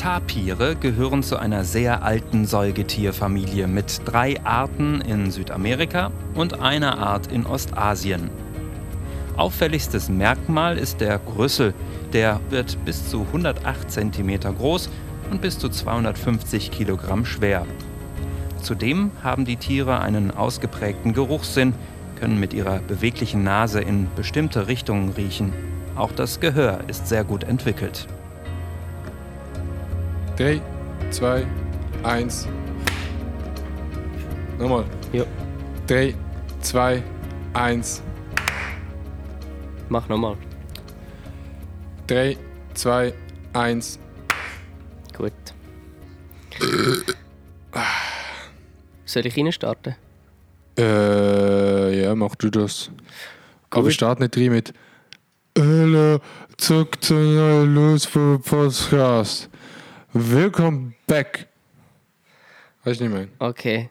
Tapire gehören zu einer sehr alten Säugetierfamilie mit drei Arten in Südamerika und einer Art in Ostasien. Auffälligstes Merkmal ist der Grüssel. Der wird bis zu 108 cm groß und bis zu 250 Kilogramm schwer. Zudem haben die Tiere einen ausgeprägten Geruchssinn, können mit ihrer beweglichen Nase in bestimmte Richtungen riechen. Auch das Gehör ist sehr gut entwickelt. 3, 2, 1. Nochmal. Ja. 3, 2, 1. Mach nochmal. 3, 2, 1. Gut. Soll ich reinstarten? Äh, ja, mach du das. Aber start nicht rein mit Hallo, zurück zu einer Los für Podcast. Willkommen back. Weißt du nicht, mein? Okay.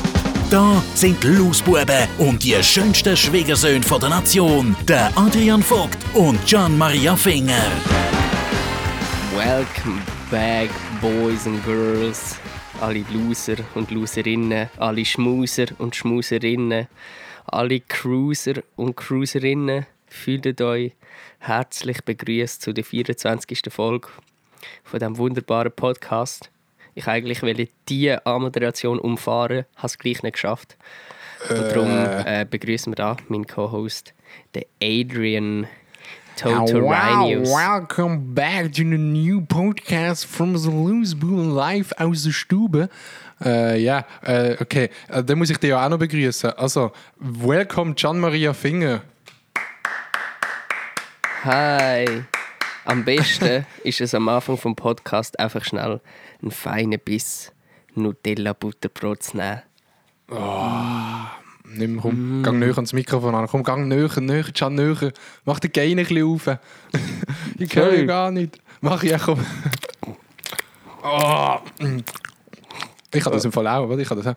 Da sind die Lausbuben und die schönsten Schwiegersöhne der Nation, der Adrian Vogt und Gian Maria Finger. Welcome back, Boys and Girls. Alle Loser und Loserinnen, alle Schmuser und Schmuserinnen, alle Cruiser und Cruiserinnen, fühlt euch herzlich begrüßt zu der 24. Folge von diesem wunderbaren Podcast. Ich eigentlich wollte diese Anmoderation umfahren, habe es gleich nicht geschafft. Und darum äh, begrüßen wir da meinen Co-Host, den Adrian Totorinius. welcome back to the new podcast from the Loose Boom live aus der Stube. Äh, ja, äh, okay, äh, dann muss ich dich ja auch noch begrüßen. Also, welcome Gian Maria Finger. Hi! Am besten ist es am Anfang vom Podcast einfach schnell einen feinen Biss Nutella-Butterbrot zu nehmen. Nimm, komm, gang näher ans Mikrofon an. Komm, gang näher, näher, Gian, näher. Mach den Gain ein bisschen auf. ich höre ja gar nicht. Mach ja, komm. Oh. Ich kann das im Fall auch, warte, ich kann das auch.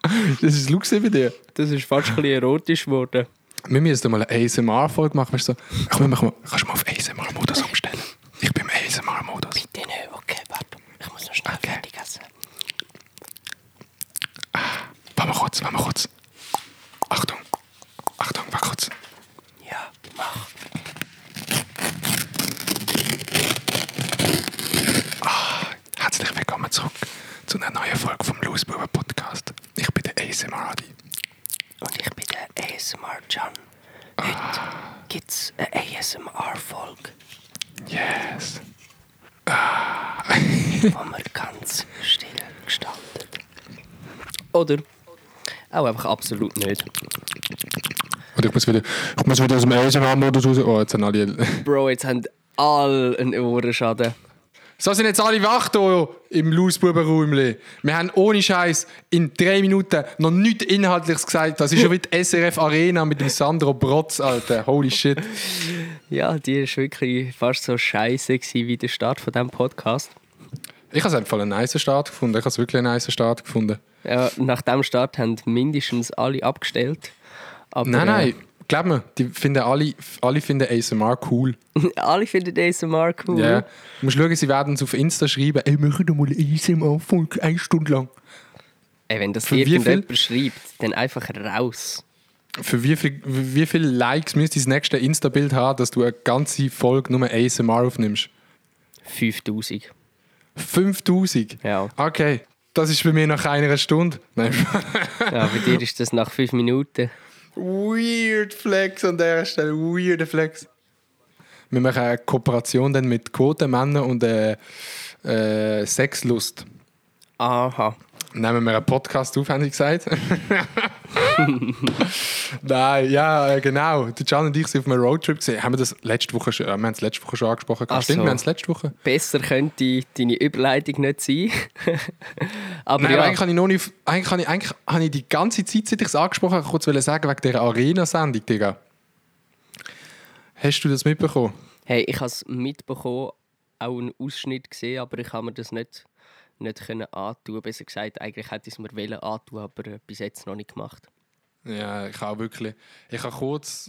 das ist Lux bei dir. Das ist fast ein bisschen erotisch geworden. Wir müssen mal eine ASMR-Folge machen. Weißt du, so, komm, machen mal, kannst du mal auf ASMR-Modus umstellen? Ich bin im ASMR-Modus. Bitte nicht, okay, warte. Schnell Okay. fertig essen. Warte mal kurz, warte mal kurz. Achtung. Achtung, warte kurz. Ja, mach. Herzlich willkommen zurück zu einer neuen Folge vom Losbuben Podcast. Ich bin der ASMR Adi. Und ich bin der ASMR John. Heute gibt es eine ASMR-Folge, Yes. wo wir ganz still gestaltet. Oder auch einfach absolut nicht. Und ich muss wieder, ich muss wieder aus dem ASMR-Modus raus. Oh, jetzt haben alle... Bro, jetzt haben alle einen Ohrenschaden. So sind jetzt alle wach hier im Lausbubenräumchen. Wir haben ohne Scheiß in drei Minuten noch nichts Inhaltliches gesagt. Das ist schon wie die SRF Arena mit dem Sandro Brotz, Alter. Holy shit. Ja, die war wirklich fast so scheiße wie der Start von diesem Podcast. Ich habe es einfach einen nice Start gefunden. Ich habe es wirklich einen nice Start gefunden. Ja, nach dem Start haben mindestens alle abgestellt. Aber, Nein, nein. Glaub mir, die finden alle, alle finden ASMR cool. Alle finden ASMR cool. Ja. Du musst schauen, sie werden es auf Insta schreiben. Ey, machen doch mal eine ASMR-Folge, eine Stunde lang. Ey, wenn das Für irgendjemand schreibt, dann einfach raus. Für wie, viel, wie viele Likes müsste das nächste Insta-Bild haben, dass du eine ganze Folge nur ASMR aufnimmst? 5000. 5000? Ja. Okay, das ist bei mir nach einer Stunde. Nein. ja, bei dir ist das nach 5 Minuten. Weird Flex an dieser Stelle, weirder Flex. Wir machen eine Kooperation dann mit Quotenmännern und äh, äh, Sexlust. Aha. Nehmen wir einen Podcast auf, haben sie gesagt. Nein, ja, genau. Der Can und ich sind auf einem Roadtrip gesehen. Haben wir das letzte Woche schon, äh, wir haben es letzte Woche schon angesprochen. Ach Stimmt, so. wir haben es letzte Woche. Besser könnte deine Überleitung nicht sein. Aber Nein, ja, aber eigentlich habe ich noch nicht, eigentlich habe ich, eigentlich habe ich die ganze Zeit, seit ich es angesprochen habe, kurz wollen sagen, wegen dieser Arena-Sendung, Digga. Hast du das mitbekommen? hey, ich habe es mitbekommen, auch einen Ausschnitt gesehen, aber ich habe mir das nicht, nicht können antun. Besser gesagt, eigentlich hätte ich es mir wollen antun, aber bis jetzt noch nicht gemacht. Ja, ich habe wirklich. Ich habe kurz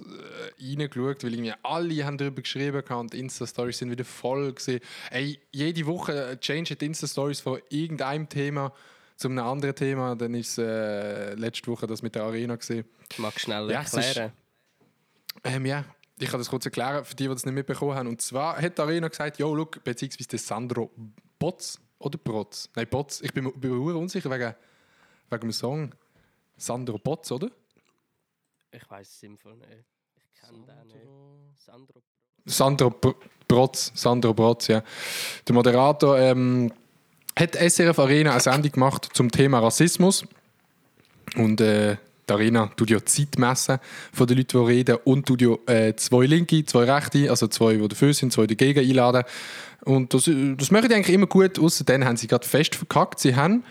äh, reingeschaut, weil irgendwie alle haben darüber geschrieben haben und die Insta-Stories sind wieder voll gewesen. Ey, jede Woche change die Insta-Stories von irgendeinem Thema zu einem anderen Thema. Dann ist äh, letzte Woche das mit der Arena gesehen. Magst du schnell Ja, es ist- erklären? Ähm, ja, ich kann das kurz erklären für die, die das nicht mitbekommen haben. Und zwar hat die Arena gesagt, jo, look, beziehungsweise der Sandro Botz oder Brotz? Nein, Botz. Ich bin, mir- bin mir unsicher wegen, wegen dem Song. Sandro Botz, oder? Ich weiß es im Fall nicht. Ich kenne den nicht. Sandro. Sandro Br- Brotz, Sandro Brotz, ja. Der Moderator ähm, hat SRF Arena eine Sendung gemacht zum Thema Rassismus. Und äh, die Arena tut ja die Zeit messen von den Leuten, die reden und tut ja äh, zwei Linke, zwei Rechte, also zwei, die dafür sind, zwei dagegen einladen. Und das, äh, das machen die eigentlich immer gut, außer dann haben sie gerade fest verkackt. Sie haben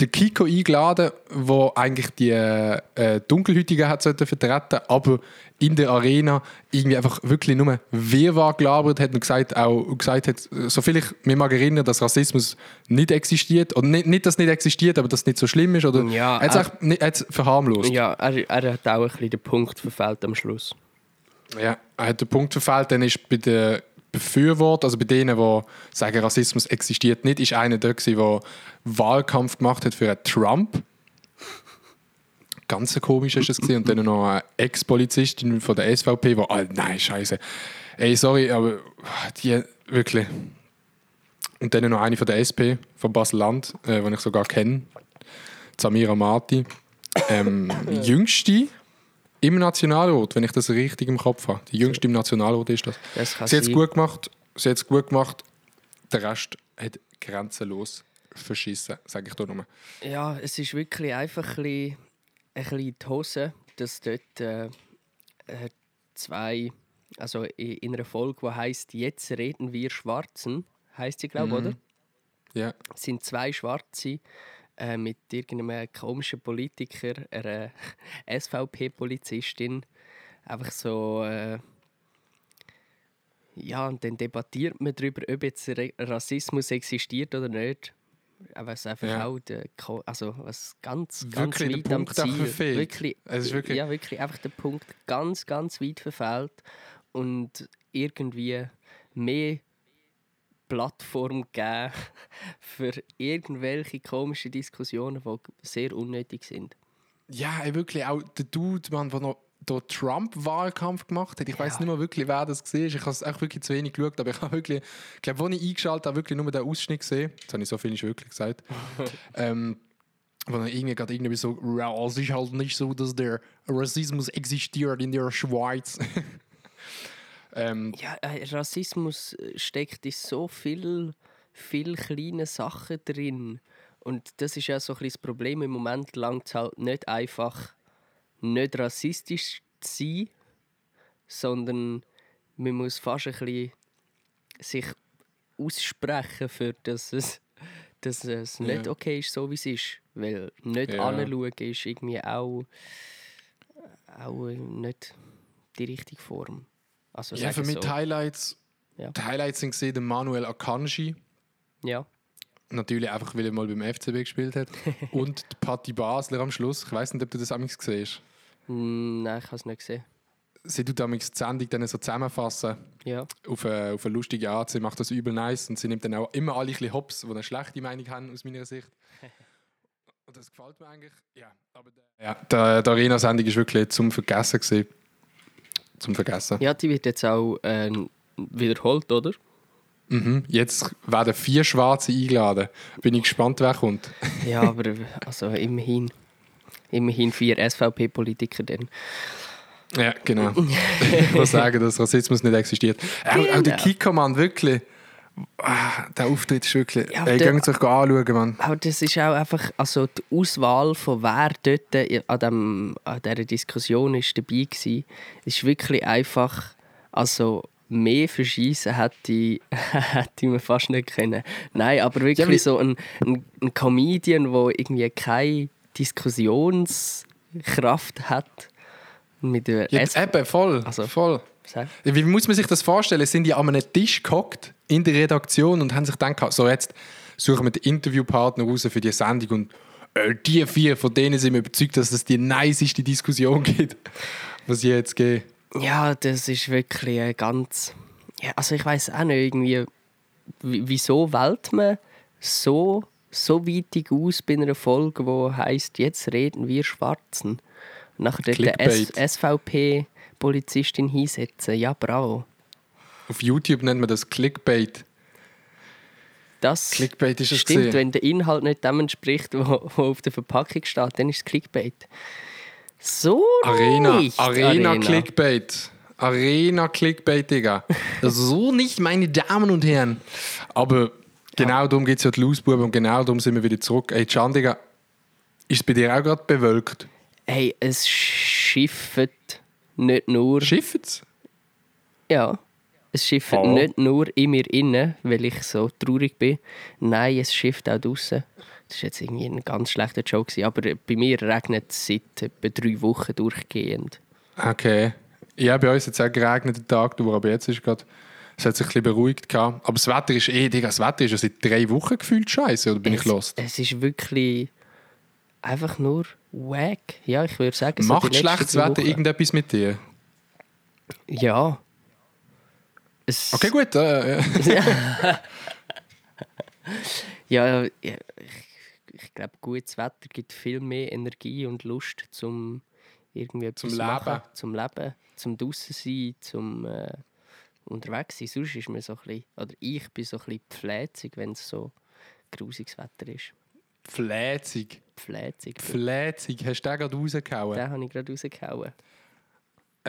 den Kiko eingeladen, wo eigentlich die äh, äh, Dunkelhäutigen hat vertreten, aber in der Arena irgendwie einfach wirklich nur Wirrwarr gelabert hat und gesagt, auch gesagt hat, soviel ich mich mag erinnern, dass Rassismus nicht existiert oder nicht, nicht, dass es nicht existiert, aber dass es nicht so schlimm ist oder Ja, er hat es verharmlost. Ja, er, er hat auch ein bisschen den Punkt verfehlt am Schluss. Ja, er hat den Punkt verfehlt, dann ist bei den Befürwortern, also bei denen, die sagen, Rassismus existiert nicht, ist einer der, der Wahlkampf gemacht hat für Trump. Ganz komisch ist das gewesen. Und dann noch eine Ex-Polizistin von der SVP, die, ah, nein, scheiße. Ey, sorry, aber die wirklich. Und dann noch eine von der SP, von Basel-Land, äh, die ich sogar kenne, Samira Marti. Ähm, jüngste im Nationalrat, wenn ich das richtig im Kopf habe. Die jüngste im Nationalrat ist das. Das Sie hat es gut gemacht. Sie hat gut gemacht. Der Rest hat grenzenlos verschissen, sage ich da nur. Ja, es ist wirklich einfach ein bisschen, ein bisschen die Hose, dass dort äh, äh, zwei, also in einer Folge, die heißt Jetzt reden wir Schwarzen, heißt sie, glaube ich, oder? Ja. Es sind zwei Schwarze äh, mit irgendeinem komischen Politiker, einer SVP-Polizistin, einfach so. Äh, ja, und dann debattiert man darüber, ob jetzt Rassismus existiert oder nicht. Aber es ist einfach Ja. auch der, also was ganz, ganz Wirklich weit am Ziel. Wirklich, Es ist wirklich- ja, wirklich einfach der Punkt ganz, ganz weit verfehlt und irgendwie mehr Plattform geben für irgendwelche komischen Diskussionen, die sehr unnötig sind. Ja, ey, wirklich auch der Dude, Mann, der noch der Trump-Wahlkampf gemacht hat. Ich weiß Ja. nicht mehr wirklich, wer das war. Ich habe es auch wirklich zu wenig geschaut, aber ich habe wirklich, ich glaube, als ich eingeschaltet habe, wirklich nur den Ausschnitt gesehen. Jetzt habe ich so viel nicht wirklich gesagt. ähm, wo er irgendwie gerade irgendwie so, ja, es ist halt nicht so, dass der Rassismus existiert in der Schweiz. ähm, Ja, äh, Rassismus äh, steckt in so viel, viel kleine Sachen drin. Und das ist ja so ein das Problem. Im Moment langt es halt nicht einfach, nicht rassistisch zu sein, sondern man muss fast ein bisschen sich aussprechen, für dass es, dass es nicht Ja. okay ist, so wie es ist. Weil nicht Ja. anschauen ist irgendwie auch, auch nicht die richtige Form. Also ja, für mich so. die Highlights, Ja. die Highlights sind gesehen, Manuel Akanji. Ja. Natürlich einfach, weil er mal beim FCB gespielt hat. Und der Patti Basler am Schluss. Ich weiß nicht, ob du das amigs gesehen hast. Mm, Nein, ich habe es nicht gesehen. Sie tut amigs die Sendung dann so zusammenfassen Ja. auf eine, auf eine lustige Art. Sie macht das übel nice und sie nimmt dann auch immer alle ein bisschen Hops, die eine schlechte Meinung haben, aus meiner Sicht. Und das gefällt mir eigentlich. Ja, aber der, ja, der, die Arena-Sendung ist wirklich zum Vergessen gewesen. Zum Vergessen. ja, die wird jetzt auch äh, wiederholt, oder? Mhm. Jetzt werden vier Schwarze eingeladen. Bin ich gespannt, wer kommt. Ja, aber also immerhin. Immerhin vier SVP-Politiker dann. Ja, genau. ich muss sagen, dass Rassismus nicht existiert. Auch, auch der Genau. Kiko, Mann, wirklich. Ah, der Auftritt ist wirklich. Ja, Ey, geht euch anschauen, Mann. Aber das ist auch einfach, also die Auswahl von wer dort an, dem, an dieser Diskussion ist dabei war, ist wirklich einfach, also mehr verschießen hätte, hätte man fast nicht können. Nein, aber wirklich Ja, so ein, ein, ein Comedian, der irgendwie keine Diskussionskraft hat. Mit der Ja, S- eben, voll. Also- voll. Sag. Wie muss man sich das vorstellen? Sind die an einem Tisch gehockt in der Redaktion und haben sich gedacht, so jetzt suchen wir den Interviewpartner raus für die Sendung und äh, die vier, von denen sind wir überzeugt, dass es die niceste Diskussion gibt, was je jetzt geht. Ja, das ist wirklich ein ganz. Ja, also ich weiß auch nicht irgendwie, wieso wählt man so so weitig aus bei einer Folge, wo heißt jetzt reden wir Schwarzen. Und nachher dort der S Clickbait. SVP Polizistin hinsetzen. Ja, bravo. Auf YouTube nennt man das Clickbait. Das Clickbait ist es stimmt, gewesen. wenn der Inhalt nicht dem entspricht, wo, wo auf der Verpackung steht, dann ist es Clickbait. So Arena, nicht, Arena, Clickbait. Arena Clickbait, Digga. so nicht, meine Damen und Herren. Aber genau darum geht es ja die Lausbuben und genau darum sind wir wieder zurück. Ey, Can, Digga, ist es bei dir auch gerade bewölkt? Hey, es schifft nicht nur... Schifft's? Ja, es schifft Oh. nicht nur in mir innen, weil ich so traurig bin. Nein, es schifft auch draußen. Das war jetzt irgendwie ein ganz schlechter Joke, aber bei mir regnet es seit etwa drei Wochen durchgehend. Okay. Ja, bei uns hat es auch geregnet den Tag durch, aber jetzt ist gerade. Es hat sich ein bisschen beruhigt. Gehabt. Aber das Wetter ist eh, Digga, das Wetter ist ja seit drei Wochen gefühlt scheiße, oder bin ich es, lost? Es ist wirklich einfach nur wack. Ja, ich würde sagen, so Macht letzten schlechtes Wetter irgendetwas mit dir? Ja. Es, Okay, gut. Äh. Ja, ja, ich, ich glaube, gutes Wetter gibt viel mehr Energie und Lust zum irgendwie Zum machen, Leben. zum Leben, zum draußen sein, zum äh, unterwegs sein. Sonst ist mir so ein bisschen, oder ich bin so ein bisschen pfläzig, wenn es so grusiges Wetter ist. Fläzig. Pfläzig. Fläzig. Hast du den gerade rausgehauen? Den habe ich gerade rausgehauen.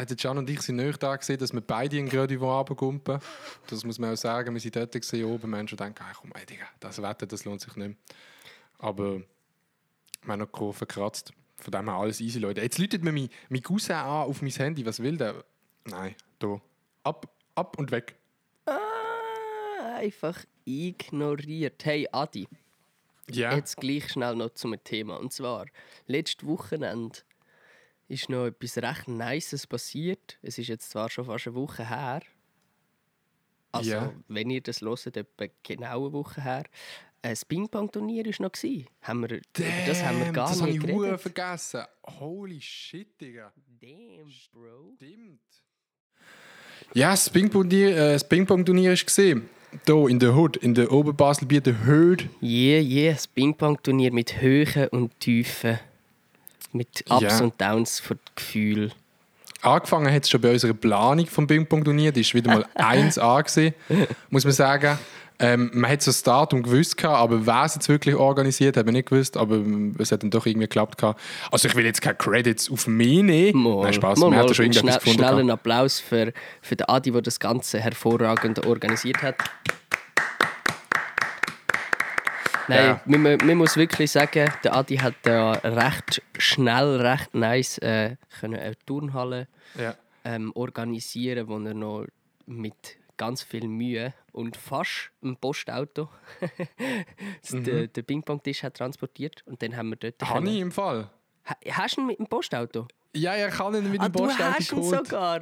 Der Can und ich sind nicht da gesehen, dass wir beide in Grödi runterkumpen. Das muss man auch sagen. Wir sind dort gesehen, oben. Menschen denken, ach komm, ey, Digga, das Wetter, das lohnt sich nicht mehr. Aber wir haben noch die Kurve gekratzt. Von dem her alles easy, Leute. Jetzt läutet mir mein, mein Cousin an auf mein Handy. Was will der? Nein, da. Ab, ab und weg. Ah, einfach ignoriert. Hey Adi, Ja. jetzt gleich schnell noch zum Thema. Und zwar, letztes Wochenende ist noch etwas recht Nices passiert. Es ist jetzt zwar schon fast eine Woche her. Also, Ja. wenn ihr das hört, etwa genau eine Woche her. Ein Ping-Pong-Turnier war noch. Haben wir, über das haben wir Damn, gar das habe nicht geredet. vergessen. Holy shit, Digga. Damn, Bro. Stimmt. Ja, das Ping-Pong-Turnier äh, das ist gesehen. Hier in der Hood, in der Oberbaselbieter Hood. Yeah, yeah, das Ping-Pong-Turnier mit Höhen und Tiefen. Mit Ups Ja. und Downs das Gefühl. Angefangen hat es schon bei unserer Planung vom Ping-Pong-Turnier. Die ist wieder mal 1A gewesen, muss man sagen. Ähm, man hat so das Datum gewusst, gehabt, aber wer es jetzt wirklich organisiert, hat man nicht gewusst. Aber es hat dann doch irgendwie geklappt. Gehabt. Also ich will jetzt keine Credits auf mich nehmen. Mal, Nein, Spaß. mal, Man hat schon irgendetwas schnell, gefunden. schnell einen Applaus für, für den Adi, der das Ganze hervorragend organisiert hat. Nein, Ja. man, man, muss wirklich sagen, der Adi hat da recht schnell, recht nice äh, können eine Turnhalle Ja. ähm, organisieren, wo er noch mit ganz viel Mühe und fast ein Postauto Mhm. den, den Ping-Pong-Tisch hat transportiert und dann haben wir dort Habe können- ich im Fall. Ha- Hast du ihn mit dem Postauto? Ja, ja, ich kann ihn mit Ah, dem du Postauto hast ihn geholt. sogar.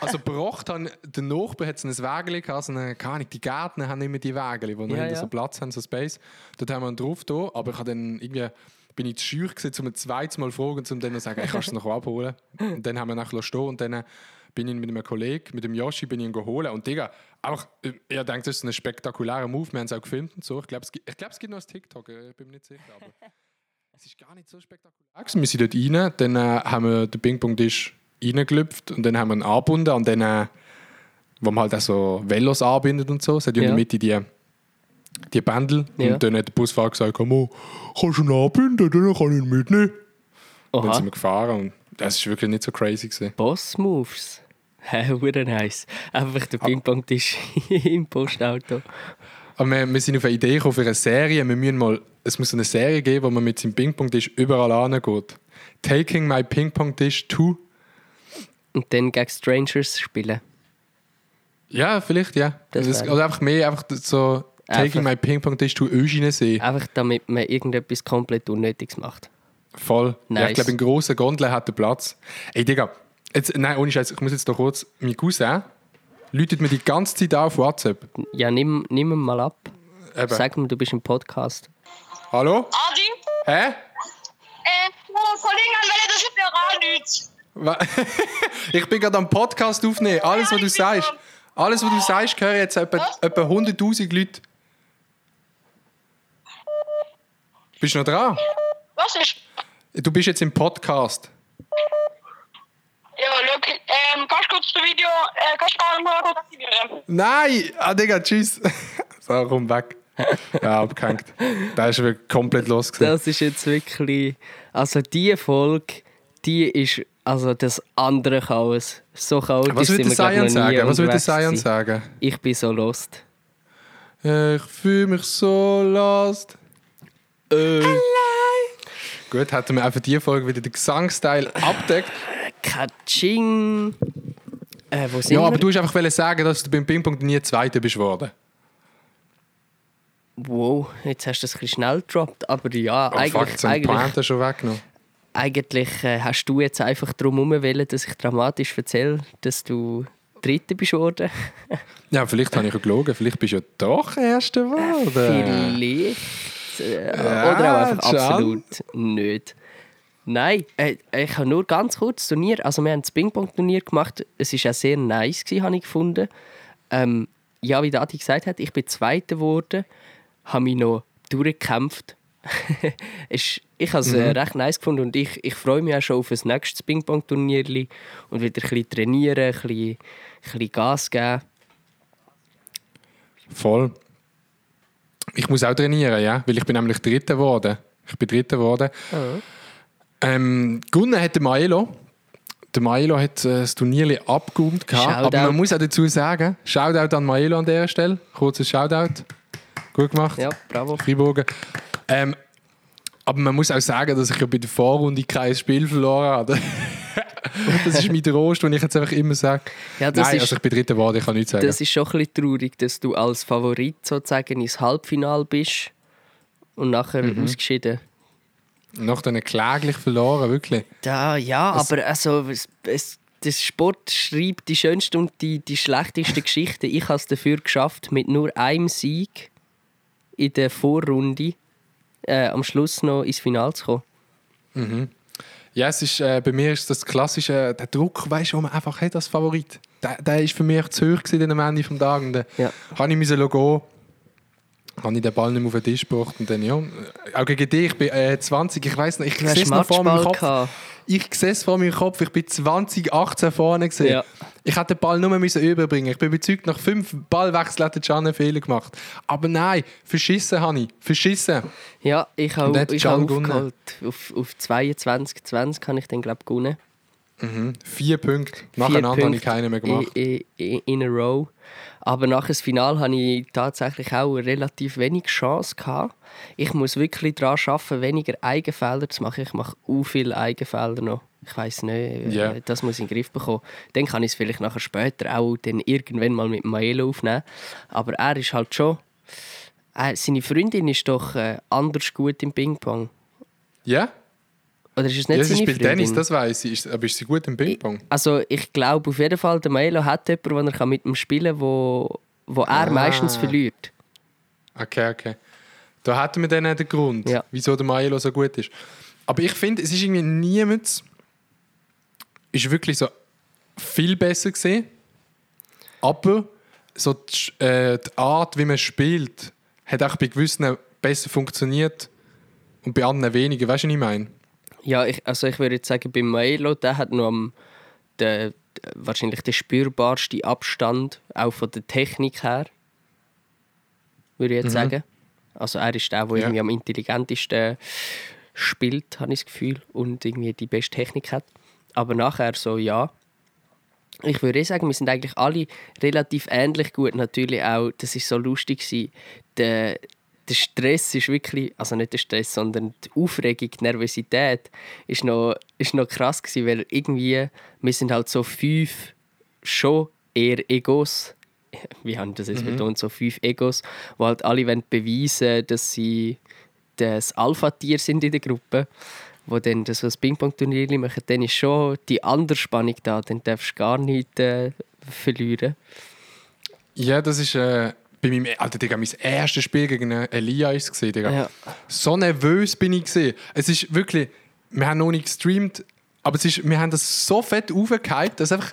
Also gebracht haben, der Nachbar hat so ein Wägeli gehabt, so eine, keine Ahnung, die Gärtner haben immer die Wägeli, wo Ja, ja, ja. so Platz haben, so Space. Dort haben wir ihn drauf da, aber ich habe dann irgendwie, bin ich zu scheu gewesen, um ein zweites Mal zu fragen, um dann zu sagen, ich kann es noch abholen. Und dann haben wir nachher stehen und dann bin ich mit einem Kollegen, mit dem Yoshi, bin ich ihn geholt. Und Digga, einfach, äh, ich denke, das ist ein spektakulärer Move, wir haben es auch gefilmt und so. Ich glaube, es, ich glaub, es gibt noch ein TikTok, äh, ich bin mir nicht sicher, aber es ist gar nicht so spektakulär. Wir sind dort rein, dann äh, haben wir den Ping-Pong-Tisch reingelüpft und dann haben wir ihn angebunden und dann, äh, wo man halt auch so Velos anbindet und so, es hat ja in der Mitte die, die Bändel Ja. und dann hat der Busfahrer gesagt, komm, oh, kannst du ihn anbinden, dann kann ich ihn mitnehmen. Dann sind wir gefahren und das ist wirklich nicht so crazy gewesen. Boss-Moves. Hä, hure nice. Einfach der Ping-Pong-Tisch im Postauto. Aber wir, wir sind auf eine Idee gekommen für eine Serie. Wir müssen mal, es muss eine Serie geben, wo man mit seinem Ping-Pong-Tisch überall angeht. Taking my Ping-Pong-Tisch to. Und dann gegen Strangers spielen. Ja, vielleicht, ja. Das Das oder einfach mehr, einfach so Taking Einfach- my Ping-Pong-Tisch to Öschinensee. Einfach damit man irgendetwas komplett Unnötiges macht. Voll. Ja, Nice. ich glaube, ein grosser Gondel hat den Platz. Ey, Digga, jetzt, nein, ohne Scheiß, ich muss jetzt noch kurz. Mein Cousin läutet mir die ganze Zeit auf WhatsApp. Ja, nimm, nimm ihn mal ab. Eben. Sag mir, du bist im Podcast. Hallo? Adi, Hä? äh, Kollegen anmelden, das ist mir nichts. Ich bin gerade am Podcast aufnehmen. Alles, was du sagst. Alles, was du sagst, hören jetzt etwa, etwa 100.000 Leute. Bist du noch dran? Was ist? Du bist jetzt im Podcast. Ja, look, ähm, kannst du kurz das Video, äh, kannst du mal kurz aktivieren? Nein! Ah, Digga, tschüss. so, komm weg. Ja, abgehängt. Da ist wirklich komplett los. gewesen. Das ist jetzt wirklich. Also, diese Folge, die ist also das andere Chaos. So chaotisch Was sind würde Sion sagen? Was würde Sion sagen? Ich bin so lost. Ich fühle mich so lost. Äh. Gut, hätten wir auch für diese Folge wieder den Gesangsteil abdeckt. Katsching. Äh, wo sind Ja, wir? aber du hast einfach sagen, dass du beim Ping-Pong nie Zweiter bist worden. Wow, jetzt hast du das ein bisschen schnell gedroppt. Aber ja, Oh, fuck, eigentlich, haben die eigentlich, Pointe schon weggenommen. Eigentlich äh, hast du jetzt einfach darum herumwählen, dass ich dramatisch erzähle, dass du Dritter bist worden. Ja, vielleicht habe ich ja gelogen. Vielleicht bist du ja doch Erster geworden. Vielleicht. Äh, Ja, oder auch einfach Can. absolut nicht. Nein, äh, ich habe nur ganz kurz das Turnier. Also, wir haben das Ping-Pong-Turnier gemacht. Es war auch sehr nice, gewesen, habe ich gefunden. Ähm, ja, wie der Adi gesagt hat, ich bin Zweiter geworden, habe mich noch durchgekämpft. Es- ich habe es äh, recht nice gefunden und ich, ich freue mich auch schon auf das nächste Ping-Pong-Turnier und wieder ein bisschen trainieren, ein bisschen, ein bisschen Gas geben. Voll. Ich muss auch trainieren, ja, weil ich bin nämlich Dritter geworden. Ich bin Dritter geworden. Ähm, gewonnen hat der Maelo. Der Maelo hat äh, das Turnier abgeräumt. Aber man muss auch dazu sagen, Shoutout an Maelo an dieser Stelle. Kurzes Shoutout. Gut gemacht. Ja, bravo. Freiburger. Ähm, aber man muss auch sagen, dass ich ja bei der Vorrunde kein Spiel verloren habe. das ist mein Trost, den ich jetzt einfach immer sage. Ja, das Nein, ist- also ich bin Dritter geworden, ich kann nichts sagen. Das ist schon ein bisschen traurig, dass du als Favorit sozusagen ins Halbfinale bist und nachher Mhm. ausgeschieden. Nach dann kläglich verloren, wirklich. Da, ja, aber also, es, es, das Sport schreibt die schönsten und die, die schlechtesten Geschichten. Ich habe es dafür geschafft, mit nur einem Sieg in der Vorrunde äh, am Schluss noch ins Finale zu kommen. Ja, es ist, äh, bei mir ist das klassische, der Druck, weißt du, man einfach hat als Favorit. Der, der ist für mich zu hoch am Ende des Tages. Und dann Ja. habe ich gehen. Habe ich den Ball nicht mehr auf den Tisch gebracht und dann, ja, äh, auch gegen dich, ich bin äh, 20, ich weiß noch, ich sehe es noch vor meinem Kopf. gehabt. Ich sehe es vor meinem Kopf, ich bin 2018 vorne gesehen. Ja. Ich hätte den Ball nur müssen überbringen. Ich bin überzeugt, nach fünf Ballwechseln hat Can einen Fehler gemacht. Aber nein, verschissen habe ich. Verschissen. Ja, ich habe ich habe gewonnen. aufgeholt. Auf, auf 22, 20 kann ich dann, glaube ich, gewonnen. Vier Punkte. Vier Nacheinander habe ich Punkte keinen mehr gemacht. In, in, in a row. Aber nach dem Finale hatte ich tatsächlich auch relativ wenig Chance. Gehabt. Ich muss wirklich daran arbeiten, weniger Eigenfelder zu machen. Ich mache u viele Eigenfelder noch. Ich weiß nicht, Ja. äh, das muss ich in den Griff bekommen. Dann kann ich es vielleicht nachher später auch dann irgendwann mal mit Maelo aufnehmen. Aber er ist halt schon... Äh, seine Freundin ist doch äh, anders gut im Ping-Pong. Ja? Oder ist es nicht Ja, sie spielt Freundin? Tennis, das weiß ich. Aber ist sie gut im Ping-Pong? Also ich glaube auf jeden Fall, der Maelo hat jemanden, den er mit ihm spielen kann, wo, wo er Ah. meistens verliert. Okay, okay. Da hatten wir dann den Grund, Ja. wieso der Maelo so gut ist. Aber ich finde, es ist irgendwie niemand ist wirklich so viel besser gesehen. Aber so die, äh, die Art, wie man spielt, hat auch bei gewissen besser funktioniert und bei anderen weniger. Weißt du, was ich meine? Ja, ich, also ich würde jetzt sagen, beim Maelo, der hat noch am, der, wahrscheinlich den spürbarsten Abstand, auch von der Technik her, würde ich jetzt sagen. Also er ist der, der Mhm. Ja. irgendwie am intelligentesten spielt, habe ich das Gefühl, und irgendwie die beste Technik hat. Aber nachher so, ja, ich würde eh sagen, wir sind eigentlich alle relativ ähnlich gut. Natürlich auch, das ist so lustig. Der, der Stress ist wirklich, also nicht der Stress, sondern die Aufregung, die Nervosität ist noch, ist noch krass gewesen, weil irgendwie, wir sind halt so fünf schon eher Egos, wie haben das jetzt betont, so fünf Egos, die halt alle wollen beweisen dass sie das Alpha-Tier sind in der Gruppe, wo dann das, das Ping-Pong-Turnier machen, dann ist schon die andere Spannung da, dann darfst du gar nicht äh, verlieren. Ja, das ist äh, bei meinem, Alter, Digga, mein erstes Spiel gegen Elia ist es gesehen, Digga. Ja. So nervös bin ich gesehen. Es ist wirklich, wir haben noch nicht gestreamt, aber es ist, wir haben das so fett aufgehypt, dass einfach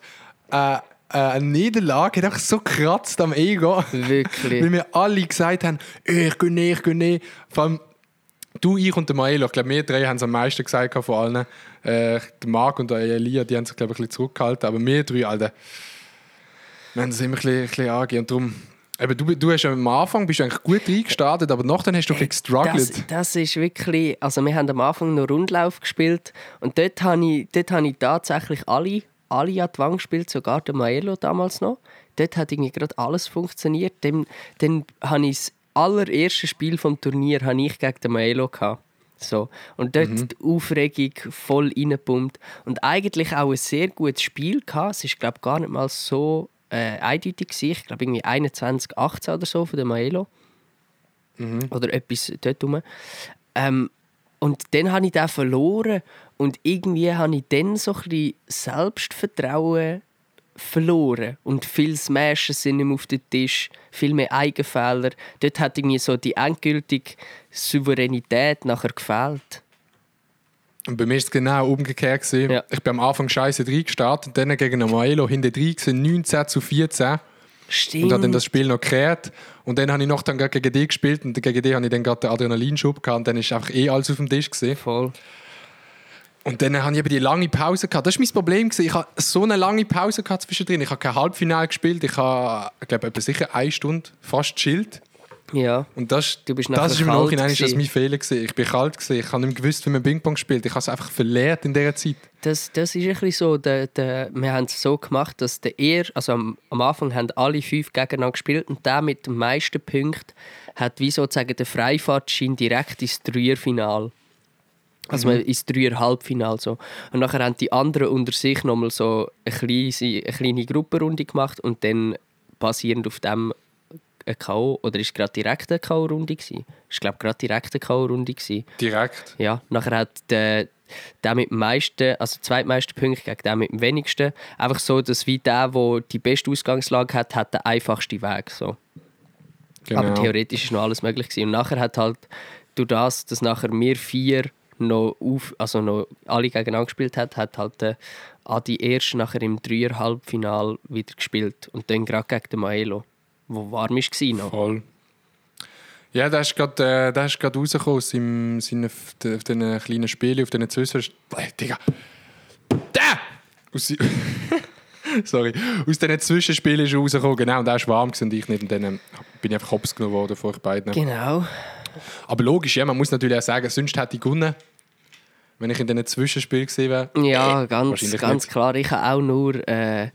äh, äh, eine Niederlage hat einfach so kratzt am Ego. Wirklich. Weil wir alle gesagt haben, ich gehe nicht, ich gehe nicht. Vor allem du, ich und der Maelo, ich glaube, wir drei haben es am meisten gesagt von allen. Äh, der Marc und der Elia, die haben sich, glaube ich, ein bisschen zurückgehalten. Aber wir drei, Alter, wir haben das immer ein bisschen, ein bisschen angehen. Und darum, eben, du, du hast am Anfang bist eigentlich gut reingestartet, aber nachher hast du ein gestruggelt. Das, das ist wirklich, also wir haben am Anfang noch Rundlauf gespielt und dort habe ich, dort habe ich tatsächlich alle, alle an die Wand gespielt, sogar der Maelo damals noch. Dort hat irgendwie gerade alles funktioniert. Dann, dann habe ich das allererste Spiel vom Turnier habe ich gegen den Maelo gehabt. So. Und dort die Aufregung voll reingepumpt. Und eigentlich auch ein sehr gutes Spiel gehabt. Es ist, glaube ich, gar nicht mal so äh, eindeutig gewesen. Ich glaube, irgendwie 21, 18 oder so von dem Maelo. Oder etwas dort rum. Ähm, und dann habe ich den verloren. Und irgendwie habe ich dann so ein bisschen Selbstvertrauen verloren. Und viel Smashes sind mehr auf den Tisch, viel mehr Eigenfehler. Dort hat irgendwie so die endgültige Souveränität nachher gefehlt. Und bei mir war es genau umgekehrt. gewesen. Ja. Ich bin am Anfang scheiße reingestartet, dann gegen Maelo hinter drin, gewesen, 19 zu 14. Stimmt. Und habe dann das Spiel noch gekehrt. Und dann habe ich noch dann gegen die gespielt und gegen die habe ich dann gerade den Adrenalinschub gehabt und dann ist einfach eh alles auf dem Tisch gesehen. Voll. Und dann habe ich eben die lange Pause gehabt. Das war mein Problem. gewesen. Ich hatte so eine lange Pause gehabt zwischendrin. Ich habe kein Halbfinale gespielt. Ich habe, ich glaube, etwa sicher eine Stunde fast chillt. Ja. Und das, Du bist das ist im Nachhinein ist das mein Fehler. Gewesen. Ich bin kalt. Gewesen. Ich habe nicht gewusst, wie man Ping-Pong spielt. Ich habe es einfach verlehrt in dieser Zeit. Das, das ist ein bisschen so. Der, der, wir haben es so gemacht, dass der er, also am, am Anfang haben alle fünf gegeneinander gespielt und der mit den meisten Punkten hat wie sozusagen den Freifahrtschein direkt ins Dreierfinal. Also man ins Dreier-Halbfinal so. Und nachher haben die anderen unter sich nochmal so eine kleine, eine kleine Gruppenrunde gemacht und dann basierend auf dem ein K.O. oder ist gerade direkt eine K.O.-Runde gewesen? Ist glaube gerade direkt eine K.O.-Runde gewesen. Direkt. Ja, nachher hat der, der mit dem meisten, also zweitmeisten Punkte gegen den mit dem wenigsten, einfach so, dass wie der, der die beste Ausgangslage hat, hat den einfachsten Weg. So. Genau. Aber theoretisch ist noch alles möglich gewesen. Und nachher hat halt durch das, dass nachher wir vier noch auf, also noch alle gegeneinander gespielt hat, hat halt Adi erst nachher im Dreier-Halbfinal wieder gespielt und dann gerade gegen den Maelo, wo warm war noch. Voll. Ja, der ist gerade äh, ist rausgekommen aus seinem, seinen, auf diesen kleinen Spielen, auf diesen Zwischen... Äh, Digga! Der! Aus, Sorry. Aus diesen Zwischenspielen ist er rausgekommen, genau, und der war warm und ich nicht. Und dann bin ich einfach hops genommen worden von euch beiden. Genau. Aber logisch, ja, man muss natürlich auch sagen, sonst hätte ich gewonnen, wenn ich in diesen Zwischenspielen gesehen wäre. Ja, Äh, ganz, ganz nicht. klar. Ich habe auch nur, äh,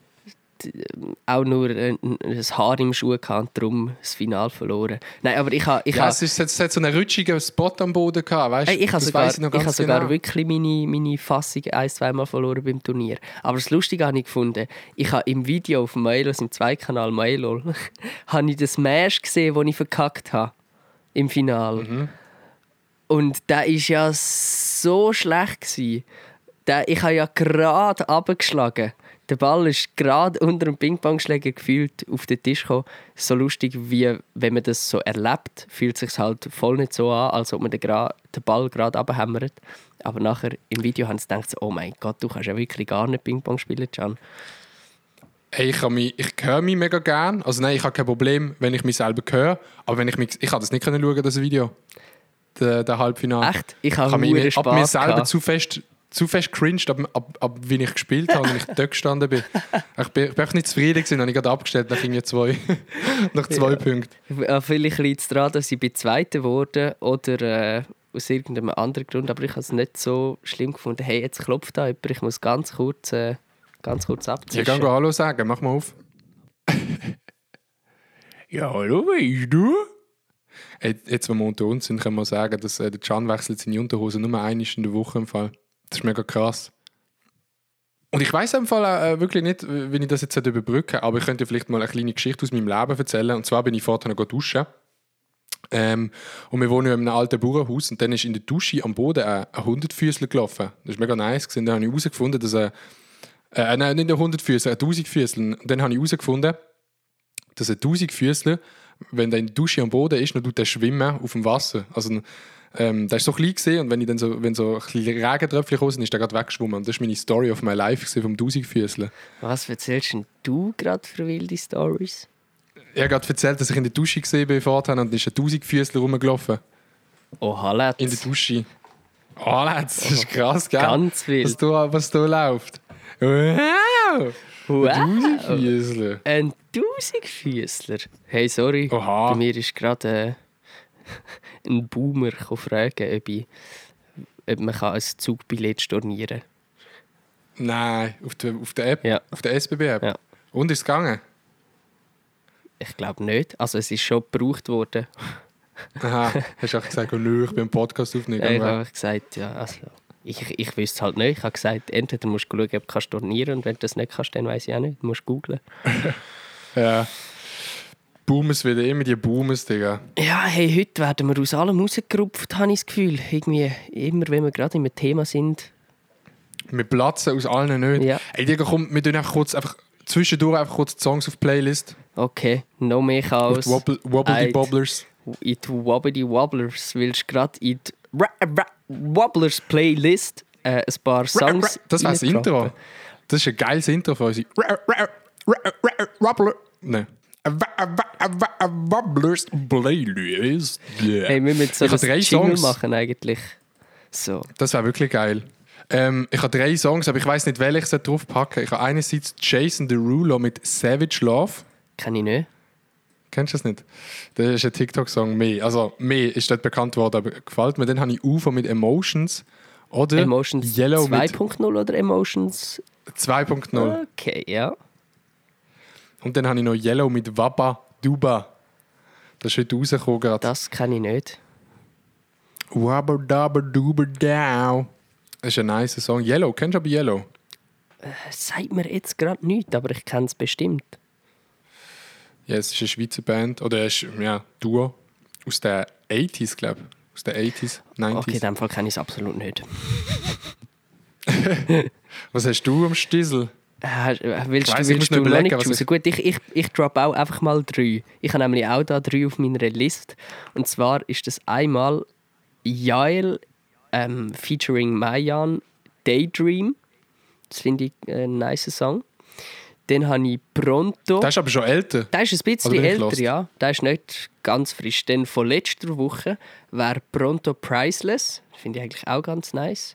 auch nur äh, ein Haar im Schuh gehabt und darum das Final verloren. Nein, aber ich habe... Ich Ja, habe es, ist, es hat so einen rutschigen Spot am Boden gehabt, weißt Ey, ich habe das sogar, ich ich sogar genau. wirklich meine, meine Fassung ein, zweimal verloren beim Turnier. Aber das Lustige habe ich gefunden, ich habe im Video auf Mailo, im Zweikanal Mailo, habe ich den Smash gesehen, den ich verkackt habe. Im Finale. Mhm. Und der war ja so schlecht. Gewesen. Der, ich habe ja gerade abgeschlagen. Der Ball ist gerade unter dem Ping-Pong-Schläger gefühlt auf den Tisch gekommen. So lustig, wie wenn man das so erlebt, fühlt es sich halt voll nicht so an, als ob man den, gra- den Ball gerade abhämmert. Aber nachher im Video haben sie gedacht, oh mein Gott, du kannst ja wirklich gar nicht Ping-Pong spielen, Can. Hey, ich, mich, ich höre mich mega gern. Also nein, ich habe kein Problem, wenn ich mich selber höre. Aber wenn ich mich, ich habe das nicht können schauen, das Video, der, der Halbfinale. Echt? Ich Ich habe mich ab mir selber gehabt. zu fest, zu fest cringed, ab, ab, ab wie ich gespielt habe und ich dort gestanden bin. Ich bin, ich bin echt nicht zufrieden gewesen, habe ich gerade abgestellt nach irgendwie zwei, nach zwei Ja. Punkten. Vielleicht liegt es daran, dass ich bei Zweiten wurde oder äh, aus irgendeinem anderen Grund. Aber ich habe es nicht so schlimm gefunden. Hey, jetzt klopft da jemand, ich muss ganz kurz äh, ganz kurz abzischen. geh Hallo sagen, mach mal auf. ja, hallo, weißt du? Jetzt, wenn wir unter uns sind, können wir sagen, dass äh, der Can wechselt seine Unterhose nur einmal in der Woche im Fall. Das ist mega krass. Und ich weiß im Fall äh, wirklich nicht, wie ich das jetzt überbrücken soll, aber ich könnte vielleicht mal eine kleine Geschichte aus meinem Leben erzählen. Und zwar bin ich vorher noch duschen. Ähm, und wir wohnen ja in einem alten Bauernhaus und dann ist in der Dusche am Boden ein, ein Hundertfüßler gelaufen. Das war mega nice. Gewesen. Dann habe ich herausgefunden, dass er äh, nein, nicht ein 100 Füßler, ein 1000 Füßler. Und dann habe ich herausgefunden, dass ein 1000 Füßler, wenn der in der Dusche am Boden ist, dann tut der schwimmen auf dem Wasser. Also, ähm, der ist so klein gesehen und wenn, ich dann so, wenn so ein bisschen Regentröpfchen raus sind, ist der gerade weggeschwommen. Und das ist meine Story of my life vom 1000 Füßler. Was erzählst denn du gerade für wilde Stories? Ich habe gerade erzählt, dass ich in der Dusche gesehen bin vorher und dann ist ein 1000 Füßler rumgelaufen. Oh, Hallet. In der Dusche. Oh, das ist krass, gell? Ganz wild. Was da, was da läuft. Wow! Wow. 1000 Füßler. Ein Tausendfüßler. Hey, sorry. Oha. Bei mir ist gerade äh, ein Boomer fragen, ob, ich, ob man kann ein Zugbillett stornieren Nein, auf der, auf der App, Ja. auf der SBB-App. Ja. Und ist es gegangen? Ich glaube nicht. Also es ist schon gebraucht worden. Aha, hast du auch gesagt, oh, nö, ich bin im Podcast aufnehmen. ich Aber- habe gesagt, ja, also, ich, ich wüsste es halt nicht. Ich habe gesagt, entweder musst du schauen, ob du kannst stornieren und wenn du das nicht kannst, dann weiß ich auch nicht. Du musst googlen. Ja. Boomers wieder, immer die Boomers, Digga. Ja, hey, heute werden wir aus allem rausgerupft, habe ich das Gefühl. Irgendwie, immer wenn wir gerade im Thema sind. Wir platzen aus allen nicht. Ja. Ey, Digga, komm, wir tun einfach kurz, einfach zwischendurch einfach kurz die Songs auf die Playlist. Okay, noch mehr Chaos. Wobble, Wobble die Eid. Bobblers. in die Wobbly Wobblers. Willst du gerade in die Wobblers Playlist äh, ein paar Songs Das war das? Intro. Das ist ein geiles Intro für unsere Wobbler. Nein. Wobblers Playlist. Hey, wir müssen so Ich drei Jingle Songs. machen eigentlich. So. Das wäre wirklich geil. Ähm, ich habe drei Songs, aber ich weiß nicht, welche ich drauf packe. Ich habe einerseits Jason Derulo mit Savage Love. Kann ich nicht. Kennst du das nicht? Das ist ein TikTok-Song. Me. Also, Me ist dort bekannt worden, aber gefällt mir. Dann habe ich UFO mit Emotions. Oder Emotions Yellow mit 2.0 oder Emotions. 2.0. Okay, ja. Und dann habe ich noch Yellow mit Wabba Duba. Das ist heute rausgekommen gerade. Das kann ich nicht. Wabba Dabba Duba Dow. Das ist ein nice Song. Yellow, kennst du aber Yellow? Das sagt mir jetzt gerade nichts, aber ich kenne es bestimmt. Ja, es ist eine Schweizer Band. Oder es ist, ja, Duo. Aus den 80s, glaube ich. Aus den 80s, 90s. Okay, in dem Fall kenne ich es absolut nicht. Was hast du am Stissel? Äh, willst Ich weiss, du, willst du noch nicht ich- Gut, ich, ich, ich drop auch einfach mal drei. Ich habe nämlich auch da drei auf meiner Liste. Und zwar ist das einmal Jael ähm, featuring Mayan Daydream. Das finde ich ein nice Song. Dann habe ich Pronto. Das ist aber schon älter. Der ist ein bisschen älter, lost? ja. Der ist nicht ganz frisch. Dann von letzter Woche wäre Pronto Priceless. Finde ich eigentlich auch ganz nice.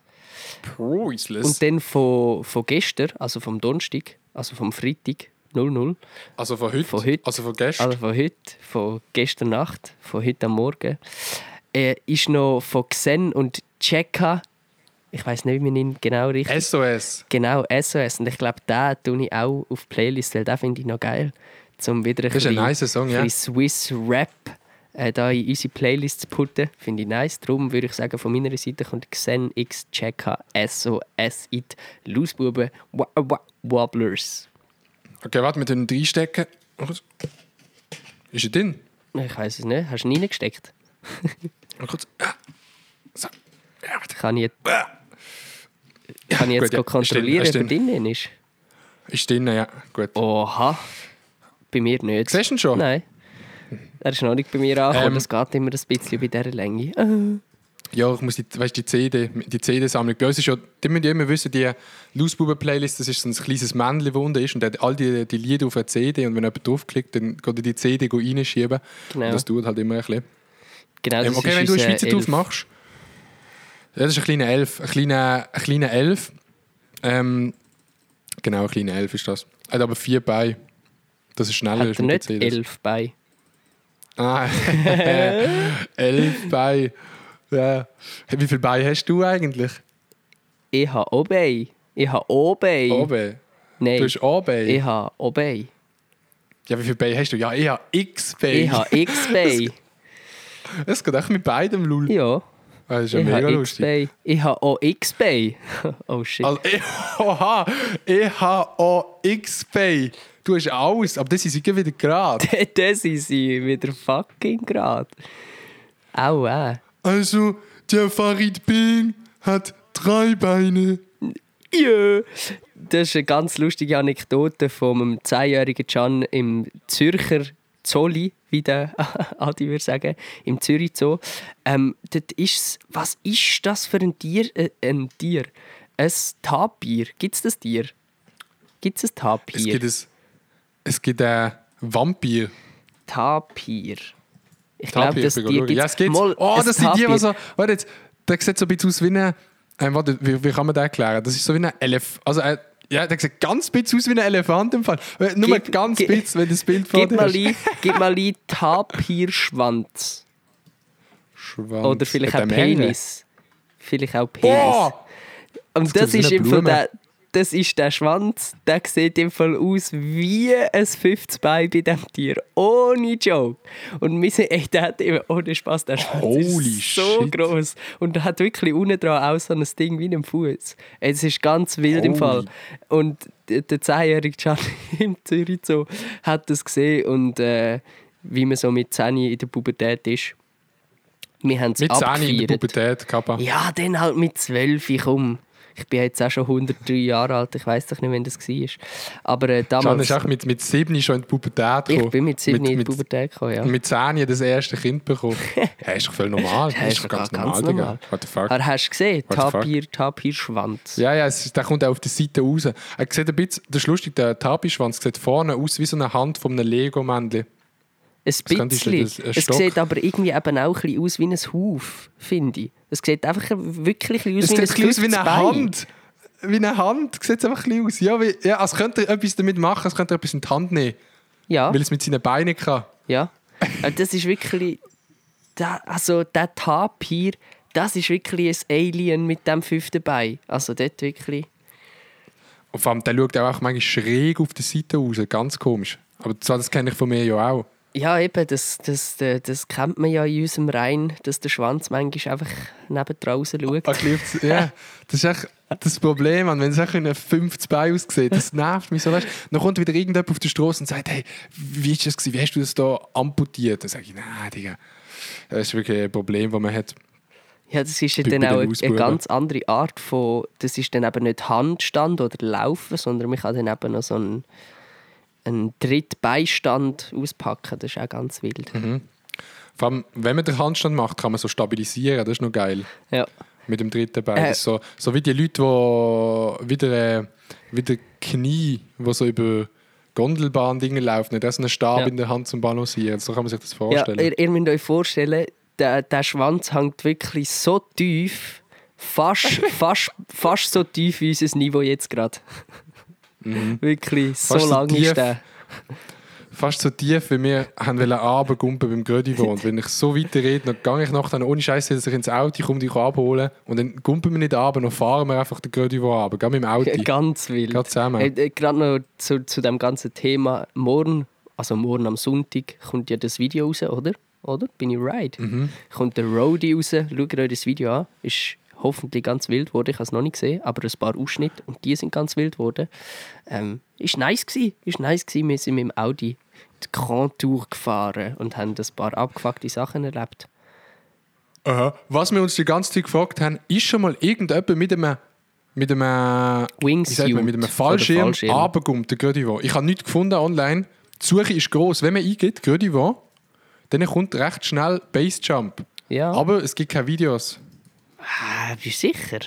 Priceless. Und dann von, von gestern, also vom Donnerstag, also vom Freitag 00, also von heute? Von heute. Also von gestern? also von heute, von gestern Nacht, von heute am Morgen, äh, ist noch von Xen und Cheka, ich weiß nicht, wie man ihn genau richtig. SOS. genau, SOS. Und ich glaube, den tue ich auch auf die Playlist, weil den finde ich noch geil. Zum wieder ein Das ist ein nice Song, ja. Swiss Rap äh, da in unsere Playlist zu putten. Finde ich nice. Darum würde ich sagen, von meiner Seite kommt Xen X Cheka SOS Wa- Wa- Wobblers. Okay, warte, wir tun ihn reinstecken. Ist er drin? Ich weiß es nicht. Hast du ihn reingesteckt? Mal kurz. Ah. So. Ja, warte. Kann ich jetzt, kann ich jetzt gut, ja. kontrollieren, Ist ob er drin, drin ist? Ist drin, ja. Gut. Oha. Bei mir nicht. Siehst du ihn schon? Nein. Er ist noch nicht bei mir angekommen. Ähm. das geht immer ein bisschen bei dieser Länge. Ja, ich muss die, weißt, die CD, die CD-Sammlung. Bei uns ist ja, die müssen ja immer wissen, die Lausbuben-Playlist, das ist so ein kleines Männchen, das unten ist und der hat all die, die Lieder auf einer CD und wenn jemand draufklickt, dann geht er die CD reinschieben. Genau. Und das dauert halt immer ein bisschen. Genau, das Ähm, okay, ist wenn du eine unser Schweizer drauf machst. Ja, das ist ein kleiner Elf. Ein kleiner, ein kleiner Elf. Ähm, genau, ein kleiner Elf ist das. Er hat aber vier Beine. Das ist schneller Hat als er nicht elf bei? Ah, elf Beine. Ja. Wie viele Beine hast du eigentlich? Ich habe auch bei. Ich habe auch bei. Oben. Nein. Du hast A-Bay. Ich habe Obey. Ja, wie viele Bay hast du? Ja, ich habe X-Bay. Ich habe X-Bay. Es geht echt mit beidem, Lul. ja. Das ist ja Ich mega habe lustig. Ich habe auch X-Bay. Oh shit. Also, oha, ich habe auch X-Bay. Du hast alles, aber das ist wieder gerade. das ist sie wieder fucking gerade. Au, äh. Also, der Farid Bing hat drei Beine. Ja. Das ist eine ganz lustige Anekdote von einem 10-jährigen Can im Zürcher Zolli, wie der Adi würde sagen, im Zürich Zoo. Ähm, dort ist's, was ist das für ein Tier? Äh, ein Tier? Ein Tapir. Gibt es das Tier? Gibt es ein Tapir? Es gibt, ein, es gibt ein Vampir. Tapir. Ich glaube, das Tier schauen. gibt Ja, es gibt Mal Oh, ein das sind die, die so. Warte jetzt, der sieht so ein bisschen aus wie ein. Ähm, warte, wie, wie kann man das erklären? Das ist so wie ein Elefant. Also, äh, ja, der sieht ganz bisschen aus wie ein Elefant im Fall. Äh, Nur Gib- ganz gib- bisschen, wenn du das Bild vor Gib dir mal, ein, gib mal ein Tapirschwanz. Schwanz. Oder vielleicht auch? Penis. Vielleicht auch Penis. Boah! Und das wie ist im Fall der, das ist der Schwanz, der sieht im Fall aus wie ein fünftes Bein bei diesem Tier. Ohne Joke. Und wir sind, ey, der hat eben ohne Spaß, der Schwanz Holy ist so shit. groß Und der hat wirklich unten dran auch so ein Ding wie ein Fuß. Es ist ganz wild im Holy. Fall. Und der 10-jährige Can im Zürich so hat das gesehen und äh, wie man so mit 10 in der Pubertät ist. Wir haben es Mit 10 in der abgefeiert. Pubertät, Kappa. Ja, dann halt mit 12, komm. Ich bin jetzt auch schon 103 Jahre alt, ich weiß doch nicht, wann das war. Aber äh, damals... ist auch mit, mit 7 schon in die Pubertät ich gekommen. bin mit 7 in die mit, Pubertät gekommen, ja. Mit 10 das erste Kind bekommen. ja, ist doch voll normal. Das ist doch ganz, normal, Digga. What the fuck? Aber hast du gesehen? Tapir, Tapirschwanz. Ja, ja, es, der kommt auch auf der Seite raus. Er sieht ein bisschen, das ist lustig, der Tapischwanz sieht vorne aus wie so eine Hand von einem Lego-Männchen. Ein bisschen. ein Es sieht aber irgendwie eben auch ein bisschen aus wie ein Huf, finde ich. Es sieht einfach wirklich ein Es sieht aus ein wie bisschen ein aus wie eine. Hand. Wie eine Hand sieht es einfach ein bisschen aus. Ja, wie, ja, als könnte er etwas damit machen, als könnte er etwas in die Hand nehmen, Ja, weil es mit seinen Beinen kann. ja. Äh, Das ist wirklich... Da, also der Tapir, das ist wirklich ein Alien mit dem fünften Bein. Also dort wirklich... Und vor allem, der schaut auch manchmal schräg auf der Seite raus, ganz komisch. Aber das kenne ich von mir ja auch. Ja, eben, das, das, äh, das kennt man ja in unserem Rhein, dass der Schwanz manchmal einfach neben draußen schaut. Ja, das ist echt das Problem, wenn es echt in einem 50 Bein aussieht. Das nervt mich so. Weißt? Dann kommt wieder irgendjemand auf die Straße und sagt, hey, wie ist das gewesen? Wie hast du das da amputiert? Dann sage ich, nein, Digga. Das ist wirklich ein Problem, das man hat. Ja, das ist ja dann auch eine, eine ganz andere Art von. Das ist dann eben nicht Handstand oder Laufen, sondern man kann dann eben noch so einen, einen Drittbeistand auspacken. Das ist auch ganz wild. Mhm. Vor allem, wenn man den Handstand macht, kann man so stabilisieren. Das ist noch geil. Ja. Mit dem dritten Bein. Äh. Ist so, so wie die Leute, die wieder, äh, wieder Knie, die so über Gondelbahn Dinge laufen, nicht so einen Stab Ja. in der Hand zum Balancieren. So kann man sich das Ja, vorstellen. ihr, ihr müsst euch vorstellen, der, der Schwanz hängt wirklich so tief, fast, fast, fast so tief wie unser Niveau jetzt gerade. Wirklich, so Mhm. Fast so lang tief. ist der. Fast so tief, wie wir haben runtergumpen beim Grödivo. Und wenn ich so weiter rede, dann gehe ich nachher ohne Scheiße, dass ich ins Auto komme, dich abholen. Und dann gumpen wir nicht runter, dann fahren wir einfach den Grödivo runter. Gehen mit dem Auto. Ganz wild. Gerade zusammen. Äh, äh, Gerade noch zu, zu dem ganzen Thema. Morgen, also morgen am Sonntag, kommt ja das Video raus, oder? Oder? Bin ich right? Mhm. Kommt der Roadie raus. Schaut euch das Video an. Ist hoffentlich ganz wild geworden. Ich habe es noch nicht gesehen, aber ein paar Ausschnitte und die sind ganz wild geworden. Ähm, ist nice gewesen. Ist nice gewesen. Wir sind mit dem Audi die Grand Tour gefahren und haben ein paar abgefuckte Sachen erlebt. Aha. Was wir uns die ganze Zeit gefragt haben, ist schon mal irgendjemand mit einem mit einem, man, mit einem Wingsuit Fallschirm, Fallschirm. runtergumpt, der Grödivo. Ich habe nichts gefunden online. Die Suche ist groß. Wenn man eingeht, Grödivo, dann kommt recht schnell Basejump. Ja. Aber es gibt keine Videos. Ah, bist du sicher?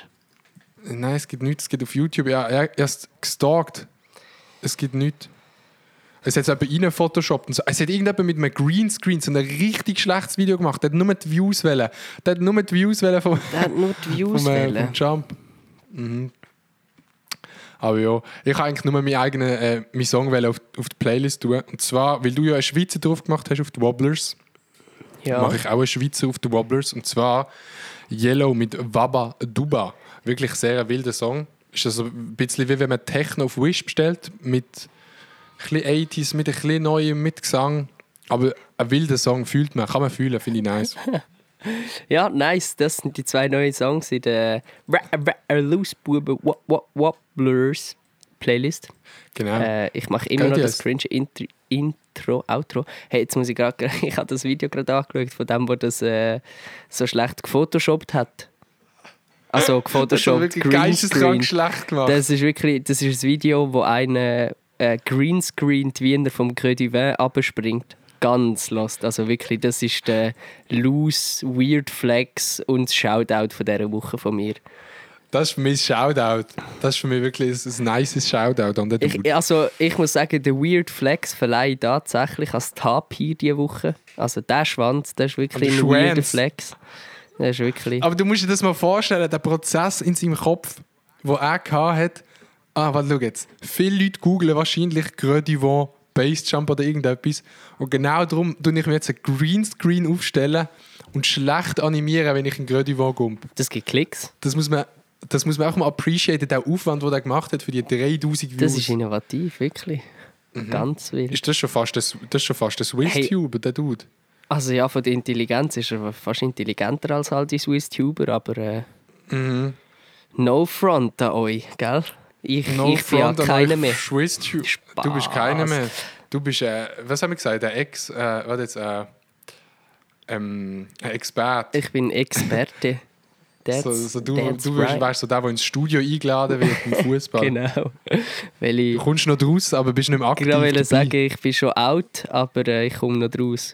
Nein, es gibt nichts. Es gibt auf YouTube. Ja, er er ist gestalkt. Es gibt nichts. Es hat jemand rein Photoshop und so. Es hat irgendjemand mit einem Greenscreen so ein richtig schlechtes Video gemacht. Der hat nur die Views wählen. Der hat nur die Views wählen vom, Der hat nur die Views vom, äh, vom Jump. Mhm. Aber ja, ich habe eigentlich nur meinen eigenen äh, meinen Song auf, auf die Playlist tun. Und zwar, weil du ja einen Schweizer drauf gemacht hast auf die Wobblers, Ja. mache ich auch einen Schweizer auf die Wobblers. Und zwar Yellow mit Waba Duba. Wirklich sehr ein wilder Song. ist das ein bisschen wie wenn man Techno auf Wish bestellt, mit ein bisschen 80s, mit ein bisschen neuem, mit Gesang. Aber ein wilder Song fühlt man, kann man fühlen, finde ich nice. Ja, nice. Das sind die zwei neuen Songs in der Ra Loose Wop Wobblers Playlist. Genau. Äh, ich mache immer Kennt noch das cringe Intro, Intro, Outro. Hey, jetzt muss ich gerade, ich habe das Video gerade angeschaut von dem, der das äh, so schlecht gefotoshoppt hat. Also das gefotoshoppt, wirklich geisteskrank schlecht gemacht. Das ist wirklich, das ist ein Video, wo einer äh, Greenscreen die Wiener vom Creux du Vin abspringt. Ganz lost. Also wirklich, das ist der loose, weird Flex und das Shoutout von dieser Woche von mir. Das ist für mich ein Shoutout. Das ist für mich wirklich ein, ein nices Shoutout an den Dude. Ich, also, ich muss sagen, der Weird Flex verleihe ich tatsächlich als Tapir diese Woche. Also der Schwanz, der ist wirklich ein Schwanz. Flex. Der ist wirklich... Aber du musst dir das mal vorstellen, der Prozess in seinem Kopf, wo er gehabt hat. Ah, warte, schau jetzt. Viele Leute googlen wahrscheinlich Grödivon, Bassjump oder irgendetwas. Und genau darum tue ich mir jetzt einen Greenscreen aufstellen und schlecht animieren, wenn ich einen Grödivon komme. Das gibt Klicks. Das muss man, das muss man auch mal appreciaten, der Aufwand, den er gemacht hat für die 3000 Views. Das ist innovativ, wirklich. Mhm. Ganz wild. Ist das schon fast das, das schon fast ein Swiss-Tuber, der Dude? Also ja, von der Intelligenz ist er fast intelligenter als all die Swiss-Tuber, aber äh, Mhm. no front an euch, gell? Ich, No ich bin ja keiner mehr. Spaß. Du bist keiner mehr. Du bist, äh, was haben wir gesagt, der Ex, äh, warte jetzt, äh, ähm, ein Experte. Ich bin Experte. That's, So, so du that's du right. wärst so der, der ins Studio eingeladen wird im Fußball. Genau. Weil ich Du kommst noch draus, aber bist nicht mehr aktiv gerade wollte sagen, ich bin schon out, aber äh, ich komme noch draus.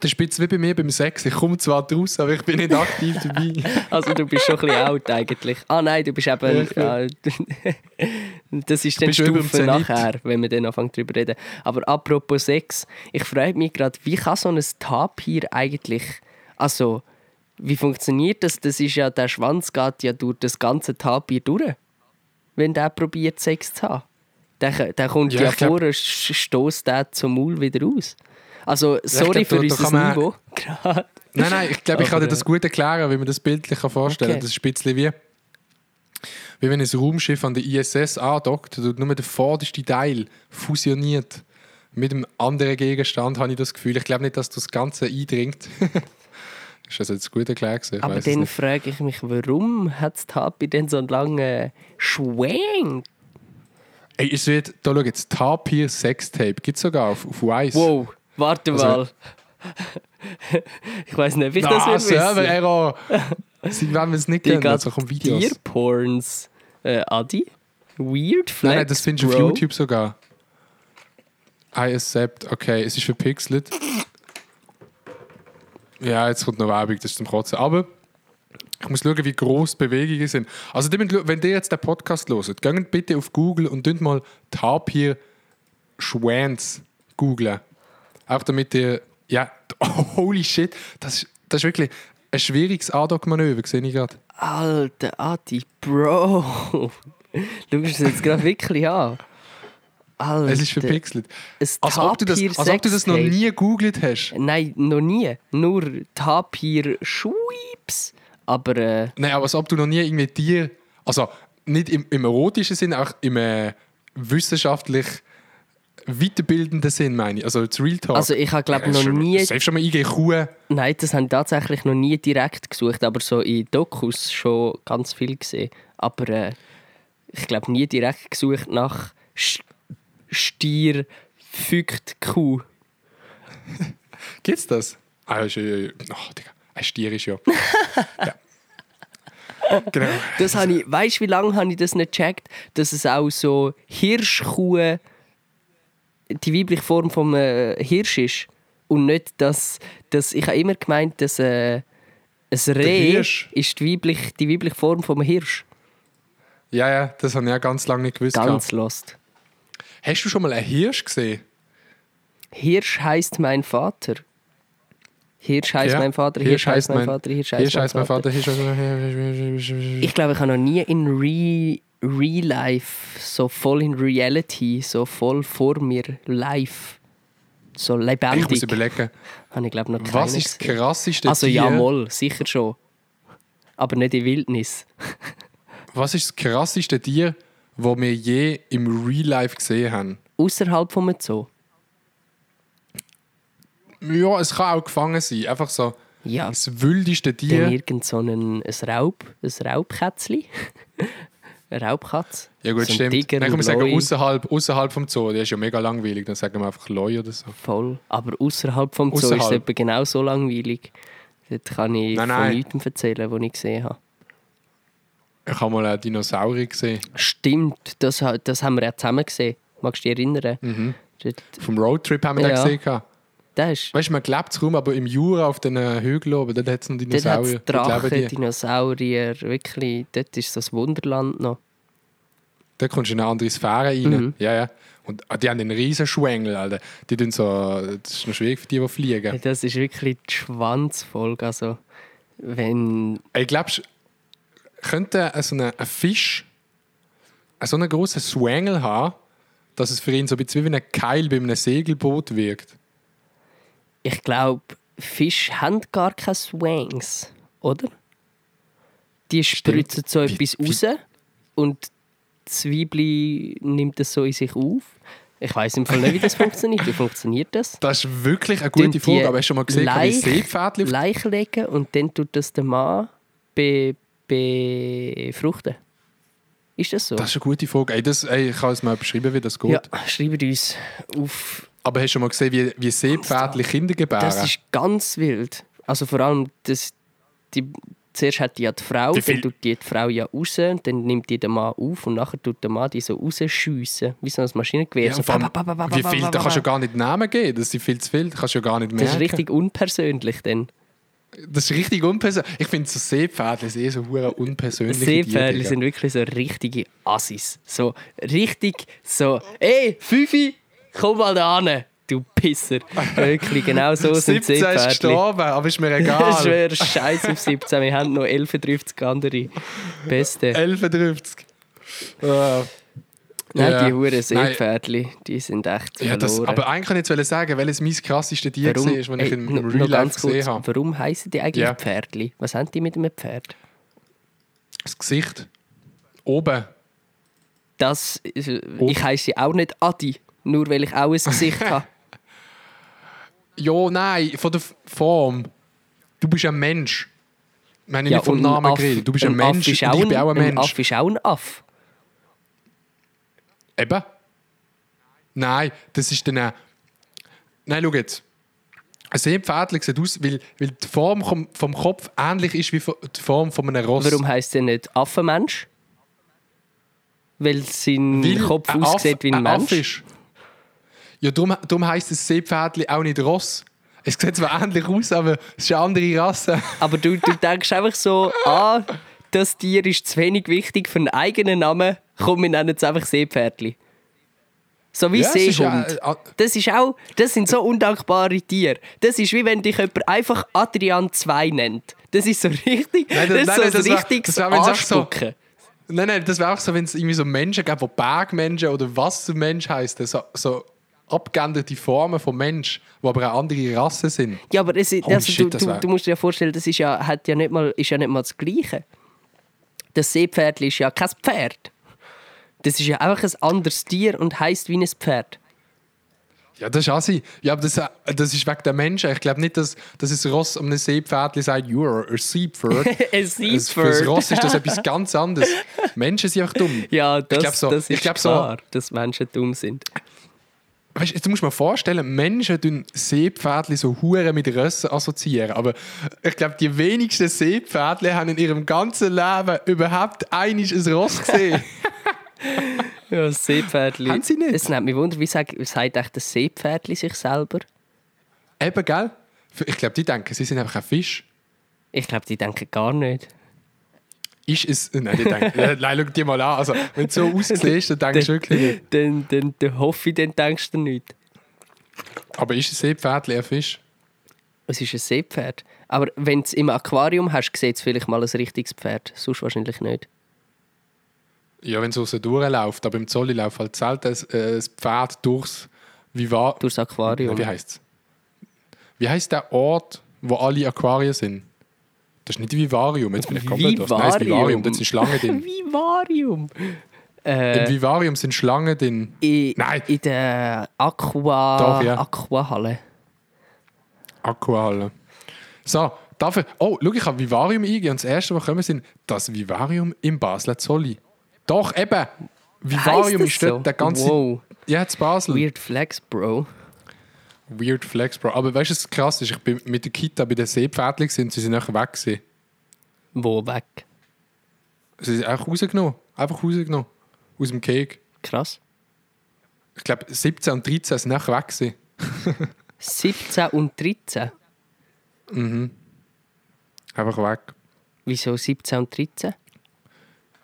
Das ist ein bisschen wie bei mir beim Sex. Ich komme zwar draus, aber ich bin nicht aktiv dabei. Also du bist schon ein bisschen out eigentlich. Ah nein, du bist eben... Ja, ich Ja, das ist dann Stufe nachher, wenn wir dann anfangen drüber reden. Aber apropos Sex, ich frage mich gerade, wie kann so ein Tapir eigentlich... Also, wie funktioniert das? Das ist ja, der Schwanz geht ja durch das ganze Tapir durch, wenn der probiert Sex zu haben. Der, der kommt Ja, ja, vor und stößt den zum Maul wieder raus. Also, sorry glaub, für unser man- Niveau. Nein, nein, ich glaube, ich kann dir das gut erklären, wie man das bildlich kann vorstellen kann. Okay. Das ist ein bisschen wie, wie wenn ein Raumschiff an der ISS andockt und nur der vorderste Teil fusioniert mit einem anderen Gegenstand, habe ich das Gefühl. Ich glaube nicht, dass das Ganze eindringt. ist das jetzt gut erklärt? gewesen? Ich Aber weiss dann frage ich mich, warum hat Tapi denn so einen langen Schwenk? Ey, es wird, da schau jetzt, Tapir Sextape, gibt es sogar auf, auf Wise. Wow, warte Also- mal. ich weiß nicht, wie ich das will Server. Error! Sie werden es nicht kennen, also kommen Videos. Tierporns. Äh, Adi? Weird Flex, Nein, nein, das findest du auf. YouTube sogar. I accept. Okay, es ist verpixelt. Ja, jetzt kommt noch Werbung, das ist zum Kotzen. Aber ich muss schauen, wie groß die Bewegungen sind. Also, wenn ihr jetzt den Podcast hört, geht bitte auf Google und dünnt mal Tapir Schwanz googlen. Auch damit ihr. Ja, holy shit, das ist, das ist wirklich ein schwieriges Ad-Hoc-Manöver, sehe ich gerade. Alter Adi, Bro. Du bist jetzt gerade wirklich an. Alter. Es ist verpixelt. Als ob, du das, als ob du das noch nie gegoogelt hast. Nein, noch nie. Nur Tapir Schweeps. Aber äh, Nein, aber als ob du noch nie irgendwie Tier, also nicht im, im erotischen Sinn, auch im äh, wissenschaftlich weiterbildenden Sinn, meine ich. Also das Real Talk. also ich habe glaube Äh, noch nie Safe schon mal eingehen, Kuh. Nein, das habe ich tatsächlich noch nie direkt gesucht, aber so in Dokus schon ganz viel gesehen. Aber äh, ich glaube nie direkt gesucht nach Stier fügt Kuh. Gibt's das? Ah, ist, äh, oh, Digga, ein Stier ist ja. ja. Genau. Das habe ich, weißt du, wie lange habe ich das nicht gecheckt, dass es auch so Hirschkuh die weibliche Form vom äh, Hirsch ist und nicht dass, dass ich habe immer gemeint, dass äh, ein Reh ist die weibliche, die weibliche Form vom Hirsch. Ja, ja, das habe ich auch ganz lange nicht gewusst. Ganz gehabt. lost. Hast du schon mal einen Hirsch gesehen? Hirsch heißt mein Vater. Hirsch heißt Ja. mein Vater, Hirsch, heißt mein Vater, Hirsch heißt Hirsch mein Vater. Hirsch mein. Ich glaube, ich habe noch nie in Re Real Life, so voll in Reality, so voll vor mir, live, so Ich muss lebendig, überlegen, habe ich glaube noch was ist das krasseste Also Tier? ja, moll, sicher schon. Aber nicht in Wildnis. Was ist das krasseste Tier, das wir je im Real Life gesehen haben? Außerhalb vom Zoo. Ja, es kann auch gefangen sein. Einfach so Ja, das wildeste dann Tier. irgend so ein, ein Raub, ein Raubkätzli. eine Raubkatz. Ja gut, so stimmt. Tiger, Dann kann man sagen, außerhalb, außerhalb vom Zoo. Der ist ja mega langweilig. Dann sagen wir einfach Leu oder so. Voll. Aber außerhalb vom Zoo ist es etwa genau so langweilig. Dort kann ich Nein, von nein. nichts erzählen, was ich gesehen habe. Ich habe mal einen Dinosaurier gesehen. Stimmt, das, das haben wir ja zusammen gesehen. Magst du dich erinnern? Mhm. Dort, Vom Roadtrip haben wir Ja. den gesehen. das ist, Weißt du, man lebt es rum, aber im Jura auf den Hügeln oben, dort hat es noch dort hat Dinosaurier. Dort Drachen, leben die. Dinosaurier, wirklich, dort ist das Wunderland noch. Da kommst du in eine andere Sphäre rein. Mhm. Ja, ja. Und ah, die haben einen riesen Schwengel, Alter. Die tun so, das ist noch schwierig für die, die fliegen. Das ist wirklich die Schwanzfolge. Also, wenn. Ich glaube, könnte so ein, ein Fisch so einen großen Swangel haben, dass es für ihn so ein bisschen wie ein Keil bei einem Segelboot wirkt. Ich glaube, Fische haben gar keine Swangs, oder? Die spritzen so Wie- etwas wie- raus und Weibli nimmt das so in sich auf. Ich weiß im Fall nicht, wie das funktioniert. Wie funktioniert das? Das ist wirklich eine gute Frage. Aber hast du schon mal gesehen, Leich- Seepferdchen auf Leich legen und dann tut das der Mann be befruchten. Ist das so? Das ist eine gute Frage. Ey, das, ey, ich kann es mal beschreiben, wie das geht. ja, schreibt uns auf. Aber hast du schon mal gesehen, wie, wie Seepferdchen Kinder gebären? Das ist ganz wild. Also vor allem, das, die, zuerst hat die ja die Frau, dann tut die, die Frau ja raus, und dann nimmt die den Mann auf und nachher tut der Mann die so rausschiessen, wie so ein Maschinengewehr. ja, so allem, ba, ba, ba, wie viel, da kannst du ja gar nicht Namen geben. Das sind viel zu viel. Das kannst du ja gar nicht merken. Das ist richtig unpersönlich dann. Das ist richtig unpersönlich. Ich finde, so Seepferdchen sind eh so hure unpersönliche Seepferdchen sind wirklich so richtige Assis. So richtig so, ey, Fifi, komm mal da hin, du Pisser. Wirklich, genau so sind 17 ist gestorben, aber ist mir Das egal. wäre scheiß auf 17. Wir haben noch 11, 30 andere. Beste. 11,50. Äh, Nein, ja. die Huren. Seepferdli, die sind echt Ja, das, aber eigentlich kann ich jetzt sagen, welches mein krassestes Tier war, warum, das ich ey, im, Real Life gesehen kurz, habe. warum heißen die eigentlich Ja. Pferdli? Was haben die mit einem Pferd? Das Gesicht. Oben. Das, äh, Oh. ich heiße auch nicht Adi, nur weil ich auch ein Gesicht habe. Ja, nein, von der Form. Du bist ein Mensch. Ich meine Ja, nicht vom Namen geredet. Du bist ein, Aff Mensch ist auch ich bin auch ein Ein Mensch. Aff ist auch ein Aff. Eben. Nein, das ist dann. Nein, schau jetzt. Ein Seepferdchen sieht aus, weil, weil die Form vom, Kopf ähnlich ist wie die Form von einem Ross. Warum heisst der nicht Affenmensch? Weil sein Weil Kopf ein Aff- aussieht wie ein, Aff Mensch. ist. Ja, darum, darum heisst das Seepferdchen auch nicht Ross. Es sieht zwar ähnlich aus, aber es ist eine andere Rasse. Aber du, du denkst einfach so, ah, das Tier ist zu wenig wichtig für einen eigenen Namen, komm, wir nennen es einfach Seepferdli. So wie Ja, es ist Seehund. ja, äh, das ist auch, das sind so undankbare Tiere. Das ist wie wenn dich jemand einfach Adrian 2 nennt. Das ist so richtig, Nein, das- das ist nein, so ein richtiges so-. Nein, nein, das wäre auch so, wenn es irgendwie so Menschen gäbe, die Bergmenschen oder Wassermensch heißen, so, so abgeänderte Formen von Mensch, die aber eine andere Rasse sind. Ja, aber es also, shit, du, du, du musst dir ja vorstellen, das ist ja, hat ja nicht mal, ist ja nicht mal das Gleiche. Das Seepferdli ist ja kein Pferd. Das ist ja einfach ein anderes Tier und heißt wie ein Pferd. Ja, das ist Assi. Ja, aber das, das ist wegen der Menschen. Ich glaube nicht, dass, dass ein Ross um ein Seepferdchen sagt, you are a Seepferd. Ein Es- Für Seepferd. das Ross ist das etwas ganz anderes. Menschen sind einfach dumm. Ja, das, glaub so- das ist ich glaub so- klar, dass Menschen dumm sind. Weißt, jetzt musst du mal vorstellen, Menschen tun Seepferdchen so Huren mit Rössen assoziieren. Aber ich glaube, die wenigsten Seepferdchen haben in ihrem ganzen Leben überhaupt einiges ein Ross gesehen. Ja, das Seepferdli. Haben sie nicht? Es nimmt mich wunder, wie sagt, sagt echt das Seepferdli sich selber? Eben, gell? Ich glaube, die denken, sie sind einfach ein Fisch. Ich glaube, die denken gar nicht. Ist es. Nein, die denken. nein, schau dir mal an. Also, wenn du so aussiehst, dann denkst du wirklich nicht. Dann, dann, dann hoffe ich, dann denkst du nicht. Aber ist ein Seepferdchen ein Fisch? Es ist ein Seepferd. Aber wenn du es im Aquarium hast, sieht es vielleicht mal ein richtiges Pferd. Sonst wahrscheinlich nicht. Ja, wenn es raus durchläuft. Aber im Zolli läuft halt selten äh, ein Pferd durchs. War. Durchs Aquarium. Wie heißt es? Wie heißt der Ort, wo alle Aquarien sind? Das ist nicht Vivarium, jetzt bin ich komplett los. Nein, das Vivarium. Vivarium, dort sind Schlangen drin. Vivarium. Im Äh, Vivarium sind Schlangen drin. in, Nein. in der Aqua, Doch, ja. Aquahalle. Aquahalle. So, dafür. Oh, schau, ich habe Vivarium eingegeben und das erste, was kommen, sind das Vivarium im Basler Zolli. Doch, eben. Vivarium ist das dort so? der ganze. Wow. Ja, in Basel. Weird, Weird Flex, Bro. Flex, Bro. Aber weißt du, was krass ist? Ich bin mit der Kita bei den Seepferdchen und sie sind nachher weg. Gewesen. Wo weg? Sie sind einfach rausgenommen. Einfach rausgenommen. Aus dem Cake. Krass. Ich glaube, 17 und 13 sind nachher weg. Gewesen. 17 und 13. Einfach weg. Wieso 17 und 13?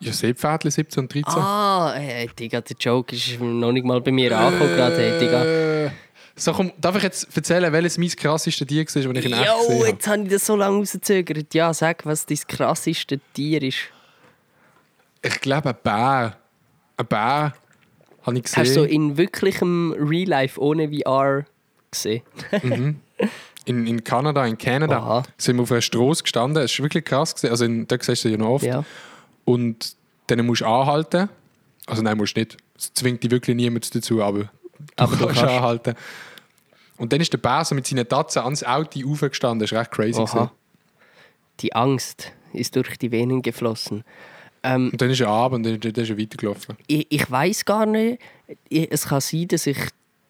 Ja, Seepferdchen 17 und 13. Ah, äh, Digga, der Joke ist noch nicht mal bei mir angekommen gerade, hey, Digga. Äh, so, komm, darf ich jetzt erzählen, welches mein krasseste Tier war, das ich in echt gesehen Jo, habe? jetzt habe ich das so lange rausgezögert. Ja, sag, was dein krasseste Tier ist. Ich glaube, ein Bär. Ein Bär habe ich gesehen. Hast du so in wirklichem Real Life ohne VR gesehen? in, in Kanada, in Kanada, Aha. sind wir auf einer Straße gestanden. Es ist wirklich krass. Gewesen. Also, in, da siehst du ja noch oft. Ja. Und dann musst du anhalten. Also, nein, musst du nicht. Es zwingt dich wirklich niemand dazu, aber du Aber kannst kannst. anhalten. Und dann ist der so mit seinen Tatzen ans Auto aufgestanden. Das ist recht crazy. gewesen. Die Angst ist durch die Venen geflossen. Ähm, Und dann ist er ab und dann, dann ist er weitergelaufen. ich ich weiß gar nicht. Ich, es kann sein, dass ich,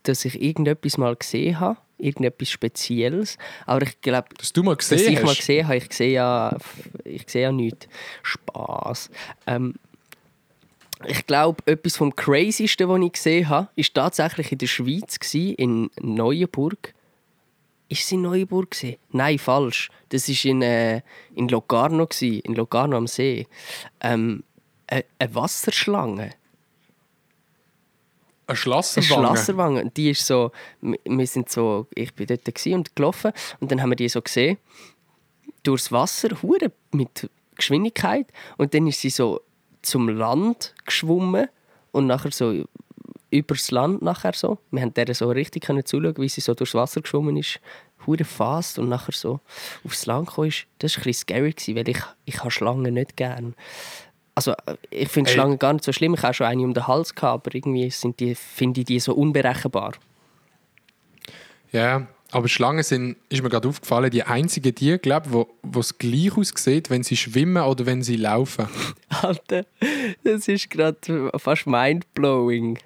dass ich irgendetwas mal gesehen habe. Irgendetwas Spezielles. Aber ich glaube, Dass du mal dass gesehen ich mal gesehen habe, ich sehe ja, ich sehe ja nichts. Spaß. Ähm, ich glaube, etwas vom Crazysten, was ich gesehen habe, ist tatsächlich in der Schweiz, gewesen, in Neuenburg. Ist es in Neuenburg? Gewesen? Nein, falsch. Das war in, äh, in Locarno, gewesen, in Locarno am See. Ähm, eine, eine Wasserschlange. Eine Eine Schlassenwange. Schlasserwange. Die ist so, wir sind so, ich bin dort und gelaufen und dann haben wir die so gesehen, durchs Wasser, hure mit Geschwindigkeit und dann ist sie so zum Land geschwommen und nachher so übers Land nachher so. Wir haben der so richtig zuschauen, wie sie so durchs Wasser geschwommen ist, hure fast und nachher so aufs Land gekommen ist. Das war ein bisschen scary, weil ich, ich habe Schlangen nicht gern. Also äh, ich finde. Schlangen gar nicht so schlimm. Ich habe schon eine um den Hals gehabt, aber irgendwie sind die, finde ich die so unberechenbar. Ja, aber Schlangen sind, ist mir gerade aufgefallen, die einzigen Tiere, glaube ich, wo, wo es gleich aussieht, wenn sie schwimmen oder wenn sie laufen. Alter, das ist gerade fast mindblowing.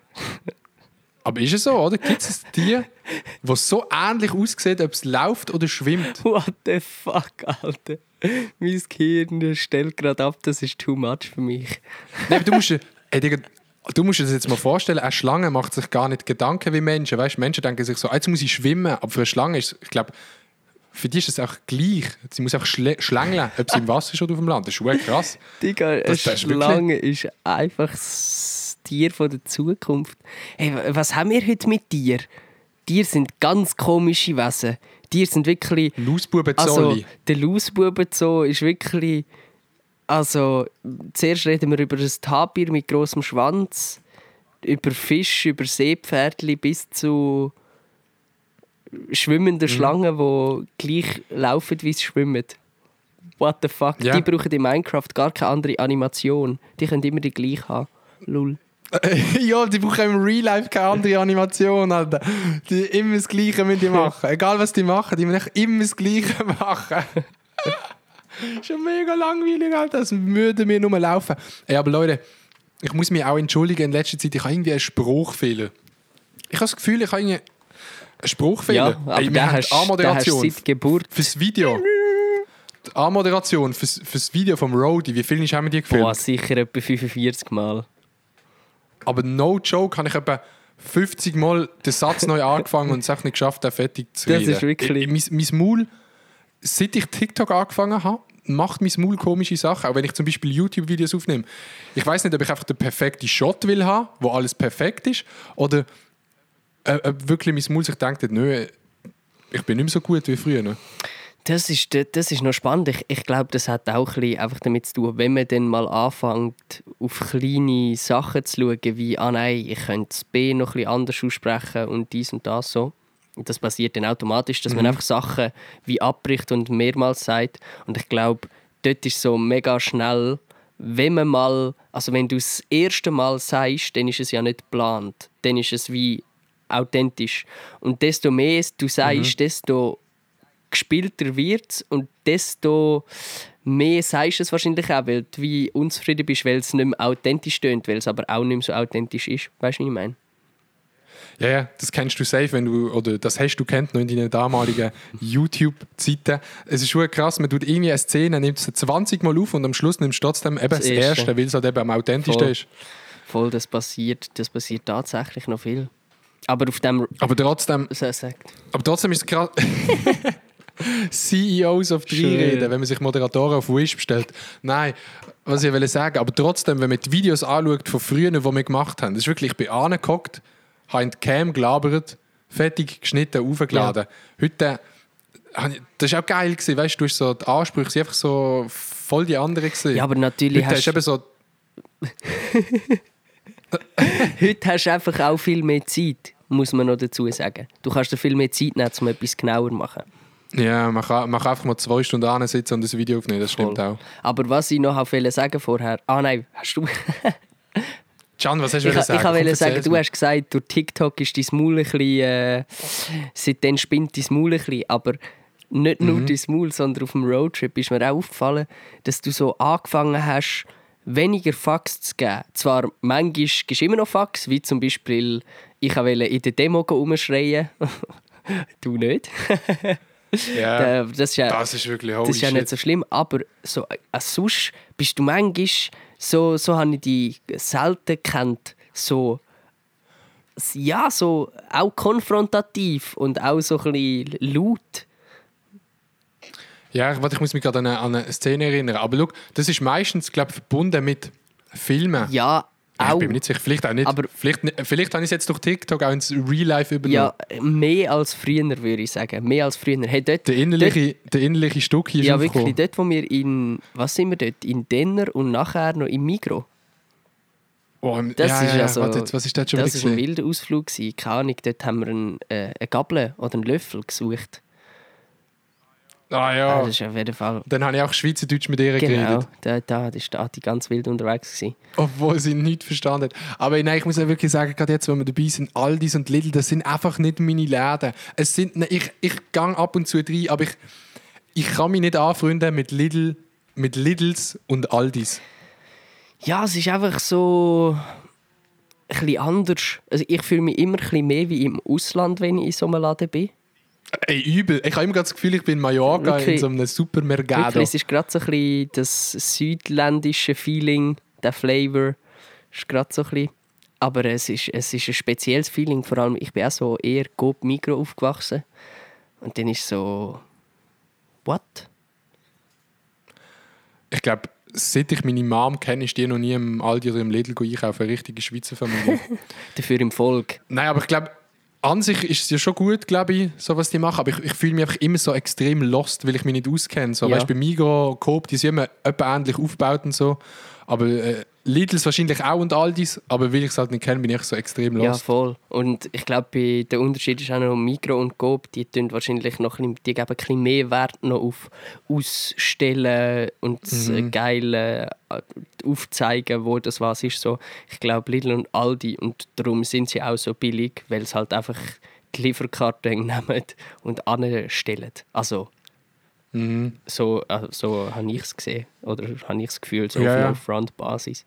Aber ist es so, oder? Gibt es ein Tier, das so ähnlich aussieht, ob es läuft oder schwimmt? What the fuck, Alter? Mein Gehirn stellt gerade ab, das ist too much für mich. Nein, du musst, dir- ey, Digga, du musst dir das jetzt mal vorstellen, eine Schlange macht sich gar nicht Gedanken wie Menschen. Weißt? Menschen denken sich so, jetzt muss ich schwimmen. Aber für eine Schlange ist ich glaube, für die ist es auch gleich. Sie muss auch schlä- schlängeln, ob sie im Wasser ist oder auf dem Land. Das ist schon krass. Digga, eine Das- das ist Schlange ist einfach das Tier von der Zukunft. Hey, wa- was haben wir heute mit dir? Tiere sind ganz komische Wesen. Tiere sind wirklich... Lausbuben Also, der Lausbubenzoo ist wirklich... Also, zuerst reden wir über ein Tapir mit großem Schwanz, über Fisch, über Seepferdli bis zu Mhm. schwimmenden Schlangen, die gleich laufen, wie sie schwimmen. What the fuck? Ja. Die brauchen in Minecraft gar keine andere Animation. Die können immer die gleiche haben. Lul. ja, die brauchen im Real Life keine andere Animation, Alter. Die immer das Gleiche müssen die machen. Egal was die machen, die müssen immer das Gleiche machen. Schon mega langweilig, Alter. Das würde mir nur laufen. Ey, aber Leute, ich muss mich auch entschuldigen in letzter Zeit. Ich habe irgendwie einen Spruchfehler. Ich habe das Gefühl, ich habe irgendwie einen Spruchfehler. Ja, aber Ey, wir hast, der hast A-Moderation seit Geburt. fürs Video. Die A-Moderation fürs, fürs Video vom Roadie. Wie viel haben wir die gefilmt? Boah, sicher etwa 45 Mal. Aber no joke, habe ich etwa 50 Mal den Satz neu angefangen und es einfach nicht geschafft, den fertig zu Das reden. ist wirklich- Ich- Mein, mein Maul, seit ich TikTok angefangen habe, macht mein Maul komische Sachen. Auch wenn ich zum Beispiel YouTube-Videos aufnehme. Ich weiß nicht, ob ich einfach den perfekten Shot will haben, wo alles perfekt ist, oder äh, ob wirklich mein Maul sich denkt, nö, ich bin nicht mehr so gut wie früher. Das ist, das ist noch spannend. Ich, ich glaube, das hat auch ein bisschen einfach damit zu tun, wenn man dann mal anfängt, auf kleine Sachen zu schauen, wie, ah nein, ich könnte das B noch ein bisschen anders aussprechen und dies und das so. Und das passiert dann automatisch, dass man einfach Sachen wie abbricht und mehrmals sagt. Und ich glaube, dort ist so mega schnell, wenn man mal, also wenn du das erste Mal sagst, dann ist es ja nicht geplant. Dann ist es wie authentisch. Und desto mehr du sagst, desto gespielter wird und desto mehr sagst du es wahrscheinlich auch, weil du wie unzufrieden bist, weil es nicht mehr authentisch tönt, weil es aber auch nicht mehr so authentisch ist. Weißt du, wie ich meine? Ja, ja, das kennst du safe, wenn du, oder das hast du kennt noch in deinen damaligen YouTube-Zeiten. Es ist schon krass, man tut irgendwie eine Szene, nimmt sie 20 Mal auf und am Schluss nimmst du trotzdem eben das, Das Erste, Erste. weil es halt eben am authentischsten Voll. ist. Voll, das passiert, das passiert tatsächlich noch viel. Aber auf dem... Aber trotzdem, So sagt. aber trotzdem ist es krass. CEOs auf drei Schön. reden, wenn man sich Moderatoren auf Wish bestellt. Nein, was ich will sagen, aber trotzdem, wenn man die Videos anschaut von früher, die wir gemacht haben, das ist wirklich, ich bin angehockt, habe in die Cam gelabert, fertig geschnitten, aufgeladen. Heute, habe ich- das war auch geil, gewesen, weißt du, hast so die Ansprüche, sind einfach so voll die anderen. Ja, aber natürlich Heute hast hast du eben so, Heute hast du einfach auch viel mehr Zeit, muss man noch dazu sagen. Du kannst dir viel mehr Zeit nehmen, um etwas genauer zu machen. Ja, man kann, man kann einfach mal zwei Stunden ansitzen und das Video aufnehmen, das stimmt Voll. auch. Aber was ich noch wollte sagen vorher... Ah nein, hast du... Can, was hast du ich wollen ich wollte sagen, du hast gesagt, durch TikTok ist dein Maul ein bisschen... Äh, seitdem spinnt dein Maul ein bisschen, aber... Nicht nur Mhm. dein Maul, sondern auf dem Roadtrip ist mir auch aufgefallen, dass du so angefangen hast, weniger Fax zu geben. Zwar manchmal gibst du immer noch Fax, wie zum Beispiel, ich wollte in der Demo rumschreien. du nicht. Ja, das ist ja, das ist wirklich das ist ja nicht so schlimm, aber so, äh, sonst bist du manchmal, so, so habe ich dich selten kennt, so, ja, so auch konfrontativ und auch so ein bisschen laut. Ja, ich, warte, ich muss mich gerade an eine, an eine Szene erinnern. Aber schau, das ist meistens, glaube verbunden mit Filmen. Ja, ich auch. bin mir nicht sicher. Vielleicht auch nicht. Aber- vielleicht, vielleicht habe ich es jetzt durch TikTok auch ins Real Life übernommen. Ja, mehr als früher, würde ich sagen. Mehr als früher. Hey, dort, Der innerliche, der innerliche Stuck hier ist ja, wirklich, dort, wo wir in, was sind wir dort? In Denner und nachher noch im Migro. Oh, Das ja, ist ja, ja. also- Warte, was ist das schon Das war ein wilder Ausflug. gewesen. Keine Ahnung, dort haben wir einen, äh, eine Gabel oder einen Löffel gesucht. Ah Ja. ja. Das ist auf jeden Fall. Dann habe ich auch Schweizerdeutsch mit ihr Genau, geredet. da, da ist die ganz wild unterwegs. Gewesen. Obwohl sie nichts verstanden hat. Aber nein, ich muss ja wirklich sagen, gerade jetzt, wenn wir dabei sind, Aldis und Lidl, das sind einfach nicht meine Läden. Es sind, ich, ich gehe ab und zu rein, aber ich, ich kann mich nicht anfreunden mit Lidl, mit Lidls und Aldis. Ja, es ist einfach so. ein bisschen anders. Also ich fühle mich immer ein bisschen mehr wie im Ausland, wenn ich in so einem Laden bin. Ey, übel. Ich habe immer das Gefühl, ich bin in Mallorca Wirklich. in so einem Supermercado. Wirklich, es ist gerade so ein bisschen das südländische Feeling, der Flavor. Ist gerade so ein bisschen. Aber es ist, es ist ein spezielles Feeling. Vor allem, ich bin auch so eher Coop Migro aufgewachsen. Und dann ist so. What? Ich glaube, seit ich meine Mom kenne, ist die noch nie im Aldi oder im Lidl einkaufen. Eine richtige Schweizer Familie. Dafür im Volk. Nein, aber ich glaube, an sich ist es ja schon gut, glaube ich, so was die machen. Aber ich, ich fühle mich einfach immer so extrem lost, weil ich mich nicht auskenne. So, Ja. weißt, bei Migros, Coop, die sind immer ähnlich aufgebaut und so. Aber äh, Lidls wahrscheinlich auch und Aldis. Aber weil ich es halt nicht kenne, bin ich so extrem Ja, lost. voll. Und ich glaube, der Unterschied ist auch noch Migro und Coop, die tun wahrscheinlich noch ein bisschen, die geben ein bisschen mehr Wert noch auf Ausstellen und das Mhm. geile äh, Aufzeigen, wo das was ist. So, ich glaube, Lidl und Aldi und darum sind sie auch so billig, weil sie halt einfach die Lieferkarte nehmen und anstellen. Also, Mhm. so, äh, so habe ich es gesehen oder habe ich das Gefühl, so Ja, auf ja. No-Front-Basis.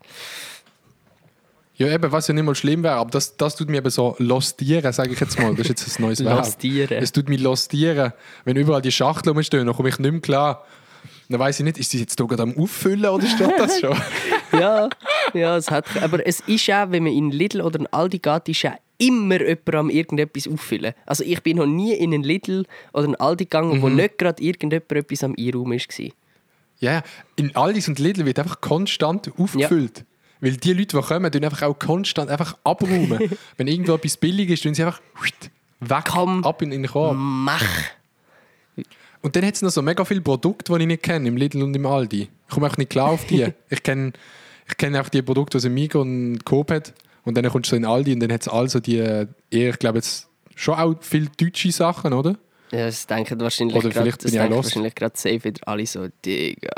Ja, eben, was ja nicht mal schlimm wäre. Aber das, das tut mich eben so lostieren, sage ich jetzt mal. Das ist jetzt ein neues Wort. Lostieren. Es tut mich lostieren. Wenn überall die Schachteln rumstehen, dann komme ich nicht mehr klar. Dann weiß ich nicht, ist sie jetzt hier gerade am Auffüllen oder steht das schon? ja, ja, es hat. Aber es ist ja, wenn man in Lidl oder in Aldi geht, ist ja immer jemand am irgendetwas auffüllen. Also ich bin noch nie in einen Lidl oder einen Aldi gegangen, wo nicht gerade irgendjemand etwas am Einraum war. Ja, ja. in Aldis und Lidl wird einfach konstant aufgefüllt. Weil die Leute, die kommen, tun einfach auch konstant einfach abräumen. Wenn irgendwo etwas billig ist, tun sie einfach weg, Komm. ab in in den Korb. Mach! Und dann hat es noch so mega viele Produkte, die ich nicht kenne, im Lidl und im Aldi. Ich komme auch nicht klar auf die. ich kenne ich kenn auch die Produkte, die es im Migros und Coop hat. Und dann kommst du so in Aldi und dann hat es also die, eher, ich glaube jetzt schon auch viele deutsche Sachen, oder? Ja, das denken wahrscheinlich Oder grad- vielleicht bin ich auch lost. wahrscheinlich gerade safe wieder alle so, Digga.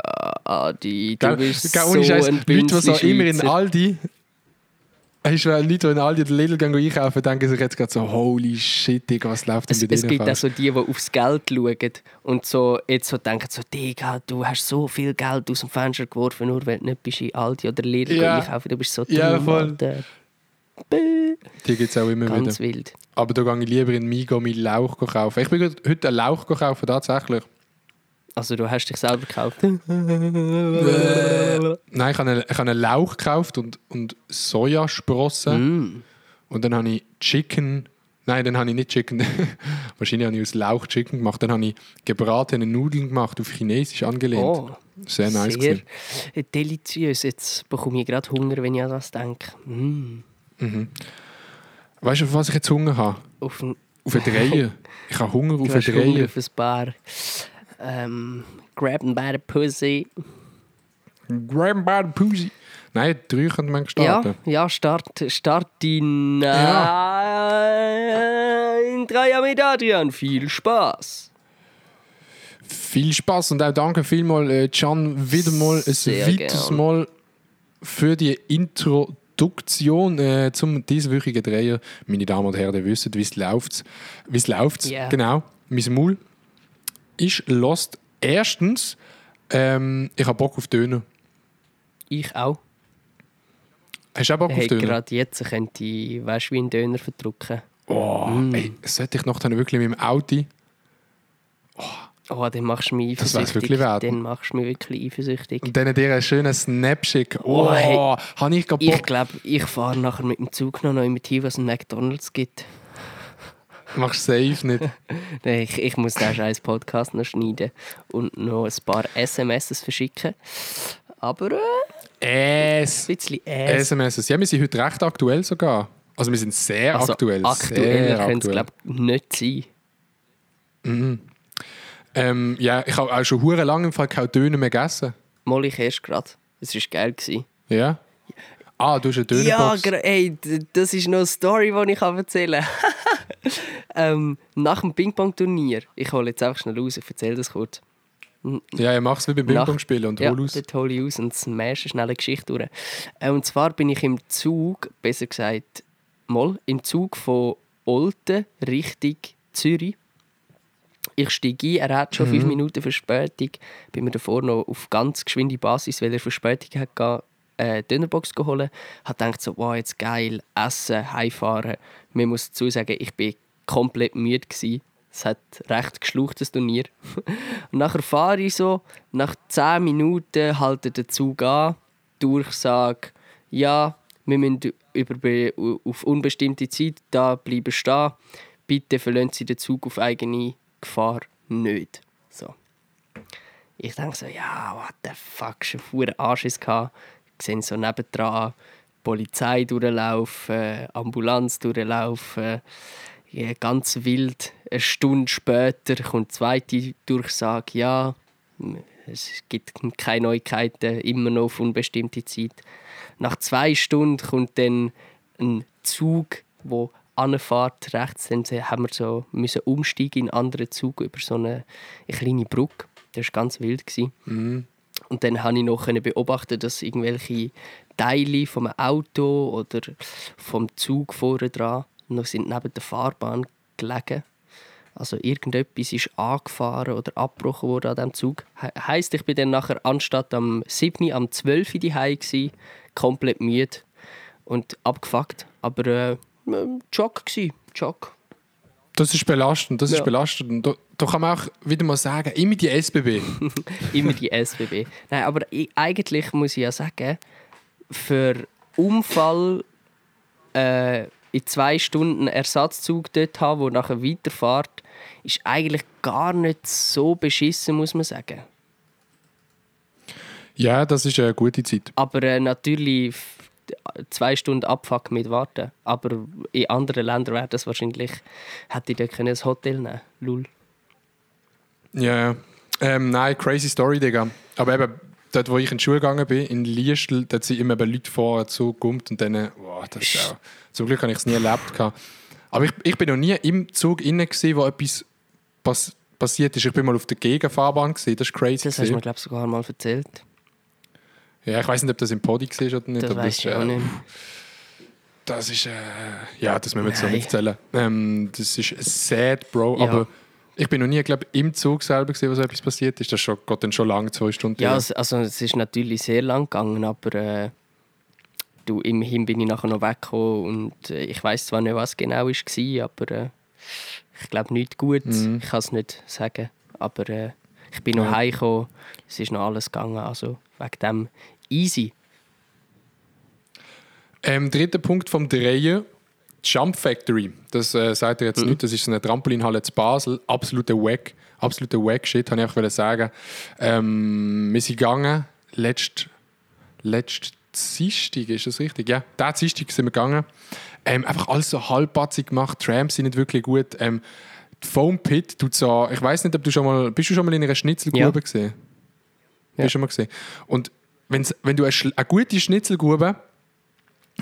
Adi, du bist Gell, so Scheiß, ein Leute, die so immer in. Aldi. Hast du Leute, die in Aldi oder Lidl gehen einkaufen, denken sich jetzt gerade so, holy shit, Digga, was läuft denn Es, bei es gibt auch so die, die aufs Geld schauen und so, jetzt so denken, so, Digga, du hast so viel Geld aus dem Fenster geworfen, nur weil du nicht bist in Aldi oder Lidl Ja. einkaufen, du bist so Ja, dumm. Die gibt es auch immer Ganz wieder. wild. Aber da gehe ich lieber in Migo meinen Lauch kaufen. Ich bin heute einen Lauch kaufen, tatsächlich. Also du hast dich selber gekauft. Nein, ich habe einen, ich habe einen Lauch gekauft und, und Sojasprossen. Mm. Und dann habe ich Chicken. Nein, dann habe ich nicht Chicken. Wahrscheinlich habe ich aus Lauch Chicken gemacht. Dann habe ich gebratene Nudeln gemacht, auf Chinesisch angelehnt. Oh, Sehr nice. sehr gewesen. deliziös. Jetzt bekomme ich gerade Hunger, wenn ich an das denke. Mm. Weißt du, auf was ich jetzt Hunger habe? Auf ein, Auf einen Dreier. Ich habe Hunger auf einen hast Hunger Dreier. auf ein paar ähm, Grab and by the Pussy. Grab by the Pussy. Nein, drei könnte man starten. Ja, ja, start, start in, äh, in drei Jahren mit Adrian. Viel Spaß. Viel Spaß und auch danke vielmals, äh, Can, wieder mal ein Sehr weiteres gern. Mal für die Introduktion äh, zum dieswöchigen Dreier. Meine Damen und Herren, ihr wisst, wie es läuft. Wie es läuft. Ja. Genau. Mein Maul ist lost. Erstens, ähm, ich habe Bock auf Döner. Ich auch. Hast du auch Bock Hey, auf Döner? gerade jetzt könnte ich, weißt wie einen Döner verdrucken. Oh, Mm. ey, sollte ich noch dann wirklich mit dem Audi? Oh, dann machst du mich Das eifersüchtig. wär's wirklich wert. Dann machst du mich wirklich eifersüchtig. Und dann dir einen schönen Snap schicken. Oh, Oh, hey. habe ich gerade Ich glaube, ich fahre nachher mit dem Zug noch mit hin, was ein McDonalds gibt. Machst du safe nicht. Nein, Ich, ich muss den scheiß Podcast noch schneiden und noch ein paar SMS verschicken. Aber äh, Es. ein bisschen äh, SMS. Ja, wir sind heute recht aktuell sogar. Also wir sind sehr also aktuell. aktuell sehr könnte es, aktuell. glaube ich, nicht sein. Ähm, ja, ich habe auch schon hure lange im Fall keine Döner mehr gegessen. Mal ich erst gerade. Es war geil. Gewesen. Ja? Ah, du hast eine Ja, Dönerbox. gra- ey, das ist noch eine Story, die ich erzählen kann. ähm, nach dem Ping-Pong-Turnier, ich hole jetzt einfach schnell raus, ich erzähle das kurz. ja, ja, mach's wie beim Nach- Ping-Pong spielen und ja, hol aus. dort hole ich aus und smash eine schnelle Geschichte durch. Äh, und zwar bin ich im Zug, besser gesagt, mal im Zug von Olten Richtung Zürich. Ich steige ein, er hat schon fünf Minuten Verspätung. Bin mir davor noch auf ganz geschwinde Basis, weil er Verspätung hat, gegangen, äh, Dönerbox geholt. Hat gedacht so, wow, jetzt geil, essen, heimfahren. Man muss dazu sagen, ich bin komplett müde gewesen. Es hat recht geschlucht, das Turnier. Und nachher fahre ich so, nach 10 Minuten haltet der Zug an, Durchsage, ja, wir müssen über, be- auf unbestimmte Zeit da bleiben stehen. Bitte verlassen Sie den Zug auf eigene Gefahr nicht. So. Ich denke so, ja, what the fuck, schon einen Anschiss gehabt. Ich sehe so nebendran Polizei durchlaufen, Ambulanz durchlaufen. Ja, ganz wild. Eine Stunde später kommt die zweite Durchsage, ja, es gibt keine Neuigkeiten, immer noch auf unbestimmte Zeit. Nach zwei Stunden kommt dann ein Zug, wo anfährt rechts. Dann haben wir so müssen umsteigen in einen anderen Zug über so eine, eine kleine Brücke. Das war ganz wild. gewesen. Und dann habe ich noch beobachten, dass irgendwelche Teile vom Auto oder vom Zug vorne dran noch sind neben der Fahrbahn gelegen. Also irgendetwas ist angefahren oder abgebrochen worden an diesem Zug. He heisst, ich bin dann nachher anstatt am 7. am 12. daheim gsi, komplett müde und abgefuckt. Aber äh, Jock gsi, Jock. Das ist belastend, das ist Ja. belastend. Und Da, da kann man auch wieder mal sagen, immer die SBB. Immer die SBB. Nein, aber ich, eigentlich muss ich ja sagen, für Unfall äh, in zwei Stunden Ersatzzug dort haben, wo nachher weiterfährt, ist eigentlich gar nicht so beschissen, muss man sagen. ja, das ist eine gute Zeit. Aber äh, natürlich zwei Stunden Abfuck mit warten. Aber in anderen Ländern wäre das wahrscheinlich, hätte ich dort ein Hotel nehmen Lul. Ja. Ähm, nein, crazy Story, Digga. Aber eben, dort, wo ich in die Schule gegangen bin, in Liestl, dort sind immer Leute vorher zugekommen und dann, wow, das ist auch, zum Glück habe ich es nie erlebt. gehabt. Aber ich, ich bin noch nie im Zug gewesen, wo etwas pass passiert ist. Ich bin mal auf der Gegenfahrbahn gewesen, das ist crazy. Das hast du mir, glaube ich, sogar mal erzählt. Ja, ich weiß nicht, ob das im Podi war oder nicht. Das weiß ich auch äh, nicht. Das ist, äh, ja, das müssen wir jetzt noch Nein. nicht erzählen. Ähm, das ist sad, Bro. Ja. Aber ich bin noch nie, glaube im Zug selber gesehen, wo so etwas passiert ist. Das schon, geht dann schon lange, zwei Stunden. Ja, es- also es ist natürlich sehr lang gegangen, aber äh, du, immerhin bin ich nachher noch weggekommen und äh, ich weiß zwar nicht, was genau war, aber äh, ich glaube nicht gut. Mhm. Ich kann es nicht sagen, aber äh, ich bin noch Ja. heimgekommen, es ist noch alles gegangen, also wegen dem easy. Ähm, dritter Punkt vom Dreien. Jump Factory. Das äh, sagt ihr Mhm. jetzt nicht. Das ist so eine Trampolinhalle zu Basel. Absoluter Wack. Absoluter Wack-Shit, habe ich einfach sagen. Ähm, wir sind gegangen. Letzt, letzt Dienstag, ist das richtig? Ja, der Dienstag sind wir gegangen. Ähm, einfach alles so halbpatzig gemacht. Trams sind nicht wirklich gut. Ähm, die Foam Pit tut so... Ich weiß nicht, ob du schon mal... Bist du schon mal in einer Schnitzelgrube Ja. gesehen? Ja. Bist du schon mal gesehen? Und wenn's, wenn du eine, eine gute Schnitzelgrube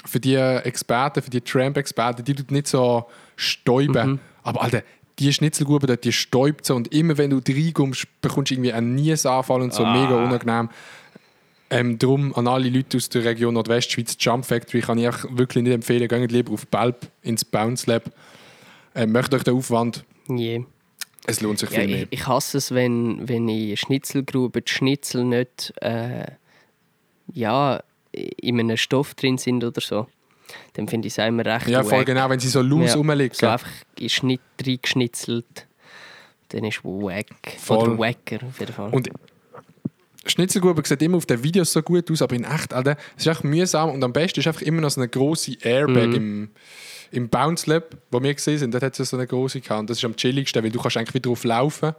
für die Experten, für die Tramp-Experten, die tut nicht so stäuben. Mhm. Aber Alter, die Schnitzelgrube dort, die stäubt so und immer wenn du reinkommst, bekommst du irgendwie einen Niesanfall und so Ah. mega unangenehm. Ähm, drum an alle Leute aus der Region Nordwestschweiz, Jump Factory kann ich auch wirklich nicht empfehlen. Geht lieber auf Balb ins Bounce Lab. Ähm, möchte euch den Aufwand, Yeah. es lohnt sich Ja, viel mehr. ich, ich hasse es, wenn, wenn in Schnitzelgruben die Schnitzel nicht äh, ja, in einem Stoff drin sind oder so. Dann finde ich es immer recht Ja, voll wack. genau, wenn sie so loose Ja, rumliegen. So einfach in Schnitt reingeschnitzelt. Dann ist wack. Voll. Oder wacker auf jeden Fall. Und Schnitzelgrube sieht immer auf den Videos so gut aus, aber in echt, Alter, es ist echt mühsam und am besten ist einfach immer noch so eine grosse Airbag Mhm. im, im Bounce Lab, wo wir gesehen sind, dort hat es so eine grosse gehabt. Und das ist am chilligsten, weil du kannst eigentlich wieder drauf laufen.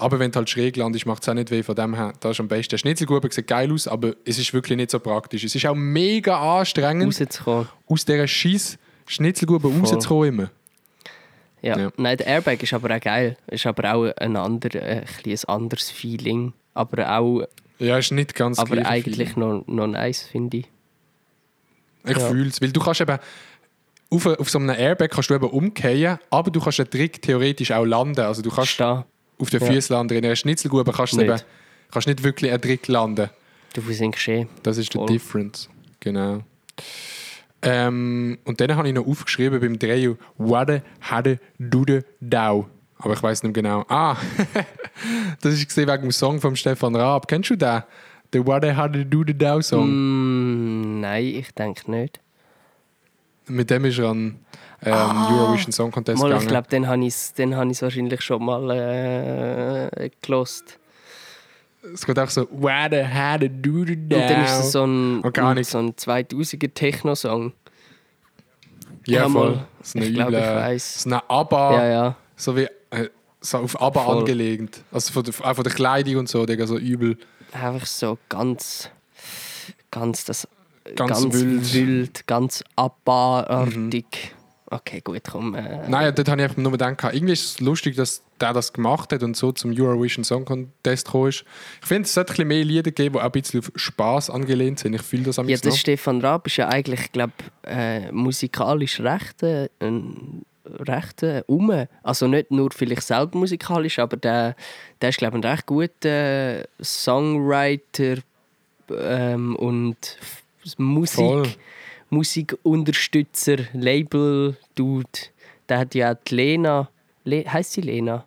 Aber wenn du halt schräg landest, macht es auch nicht weh. Von dem her, das ist am besten. Schnitzelgrube sieht geil aus, aber es ist wirklich nicht so praktisch. Es ist auch mega anstrengend, rauszukommen. aus dieser scheiß Schnitzelgrube rauszukommen immer. Ja. Ja. Nein, der Airbag ist aber auch geil. Ist aber auch ein, ander, äh, ein, ein anderes Feeling. Aber auch Ja, ist nicht ganz aber eigentlich noch, noch nice, finde ich. Ich Ja. fühle es. Weil du kannst eben auf, auf so einem Airbag kannst du eben umkehren, aber du kannst den Trick theoretisch auch landen. Also du kannst Stehen. Auf den Ja. Füßen landen. In einer Schnitzelgrube kannst du Nicht. kannst nicht wirklich einen Trick landen. Du sind geschehen. Das ist der Voll. Difference. Genau. Ähm, und dann habe ich noch aufgeschrieben beim Drehen Wade Hade Dude Dau. Aber ich weiß nicht genau. Ah, das ist gesehen wegen dem Song von Stefan Raab. Kennst du den? Der Wade Hade Dude Dau Song. Mm, nein, ich denke nicht. Mit dem ist er an ähm, Eurovision Song Contest Ah. Mal, ich glaube, den habe ich ich wahrscheinlich schon mal äh, gelost. Es geht auch so, Wada had a do the Und dann ist es so ein, gar nicht. so ein 2000er Techno-Song. Ja, Ja, voll. mal. So eine Ich glaub, üble- ich weiss. So eine ABBA, Ja, ja. so wie äh, so auf ABBA Voll. angelegt. Also von der, auch von der Kleidung und so, Digga, so übel. Einfach so ganz, ganz das, Ganz ganz, wild. wild. ganz abartig. Okay, gut, komm. Äh, Nein, dort habe ich einfach nur gedacht, irgendwie ist es lustig, dass der das gemacht hat und so zum Eurovision Song Contest gekommen ist. Ich finde, es sollte ein bisschen mehr Lieder geben, die auch ein bisschen auf Spaß angelehnt sind. Ich fühle das am Ja, liebsten der. Stefan Raab ist ja eigentlich, glaube äh, musikalisch recht, äh, recht äh, um. Also nicht nur vielleicht selber musikalisch, aber der, der ist, glaube ich, ein recht guter Songwriter ähm, und Musik, Voll. Musikunterstützer, Label-Dude. Der hat ja die Lena, Le heißt sie Lena?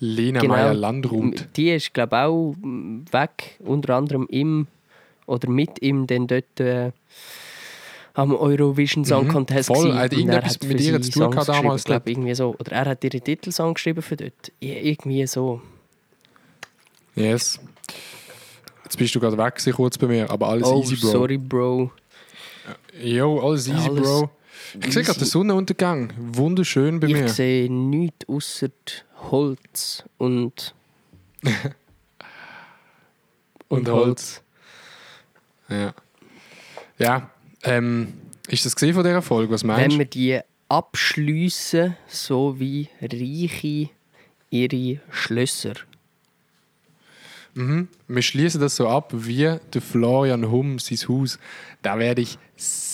Lena Genau. Meyer Landrut. Die ist, glaube ich, auch weg, unter anderem im oder mit ihm dann dort äh, am Eurovision Song Mhm, Contest. voll. gewesen. Er hat Und irgendetwas mit ihr zu tun damals, glaub, irgendwie so. Oder er hat ihren Titelsong geschrieben für dort. Ja, irgendwie so. Yes. Jetzt bist du gerade weg kurz bei mir, aber alles oh, easy, Bro. sorry, Bro. Jo, alles easy, Alles Bro. Ich sehe gerade den Sonnenuntergang. Wunderschön bei mir. Ich sehe nichts außer Holz und, Und Holz. Ja. Ja, ähm, ist das gesehen von dieser Folge? Was meinst Wenn du? wir die abschliessen, so wie Reiche ihre Schlösser. Mhm. Wir schließen das so ab wie der Florian Hum, sein Haus. Da werde ich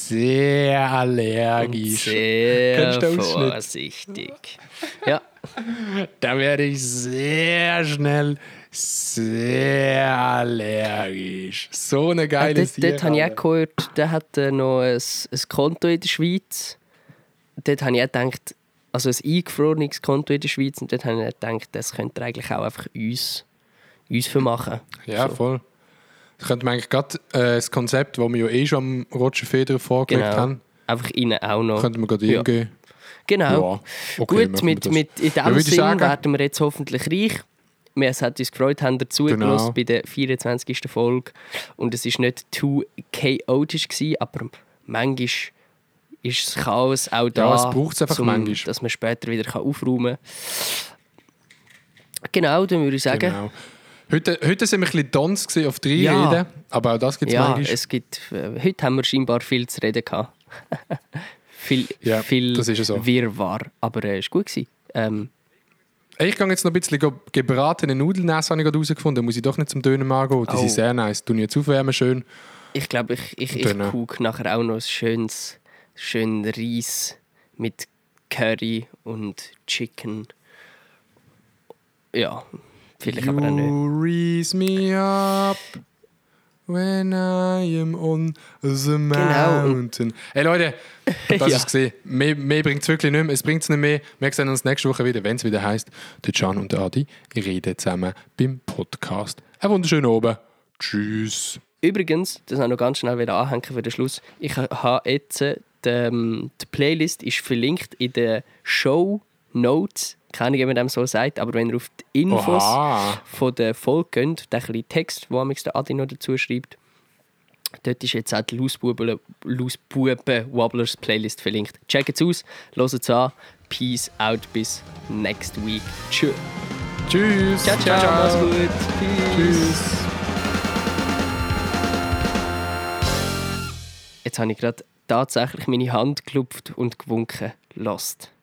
sehr allergisch. Sehr vorsichtig. Ja, Da werde ich sehr schnell sehr allergisch. So eine Äh, geile dort dort habe ich auch gehört, der hat äh, noch ein, ein Konto in der Schweiz. Dort habe ich auch gedacht, also ein eingefrorenes Konto in der Schweiz, und dort habe ich gedacht, das könnte eigentlich auch einfach uns, uns vermachen. Ja, So. voll. Das könnte man eigentlich gerade äh, das Konzept, das wir ja eh schon am Roger Federer vorgelegt Genau. haben, Einfach ihnen auch noch. könnten wir gerade Ja. ihm geben. Genau. Ja, okay, Gut, mit, mit, in Ja, diesem ich Sinn sagen. werden wir jetzt hoffentlich reich. Wir es hat uns gefreut, haben dazu Genau. bei der 24. Folge. Und es war nicht too chaotisch, gewesen, aber manchmal ist das Chaos auch da, es braucht's einfach manchmal. dass man später wieder aufräumen kann. Genau, dann würde ich sagen, Genau. Heute, heute sind wir ein bisschen Dons auf drei Ja. Reden, aber auch das gibt es ja, manchmal. es gibt, äh, heute haben wir scheinbar viel zu reden gehabt. viel Ja, viel das ist so. Wirrwarr, aber es war gut. Gewesen. Ähm, Ich gehe jetzt noch ein bisschen gebratene Nudeln essen, habe ich gerade herausgefunden. Da muss ich doch nicht zum Dönermann gehen. Die Oh. sind sehr nice. Tun jetzt aufwärmen schön. Ich glaube, ich, ich, ich dann, äh, nachher auch noch ein schönes, schön Reis mit Curry und Chicken. Ja, vielleicht aber auch nicht. You raise me up when I am on the Genau. mountain. Hey Leute, das Ja. ist es gesehen. Mehr, mehr bringt es wirklich nicht mehr. Es bringt es nicht mehr. Wir sehen uns nächste Woche wieder, wenn es wieder heißt, der Can und der Adi reden zusammen beim Podcast. Einen wunderschönen Abend. Tschüss. Übrigens, das noch ganz schnell wieder anhängen für den Schluss. Ich ha- habe jetzt, die, ähm, die Playlist ist verlinkt in den Show Notes. Keine Ahnung, wie man dem so sagt, aber wenn ihr auf die Infos Oha. von der Folge geht, den kleinen Text, wo amigs der Adi noch dazu schreibt, dort ist jetzt auch die Lausbuben Wobblers Playlist verlinkt. Checkt es aus, hört es an. Peace out, bis next week. Tschö. Tschüss. Ciao, ciao, mach's gut. Peace. Tschüss. Jetzt habe ich gerade tatsächlich meine Hand geklopft und gewunken. Lost.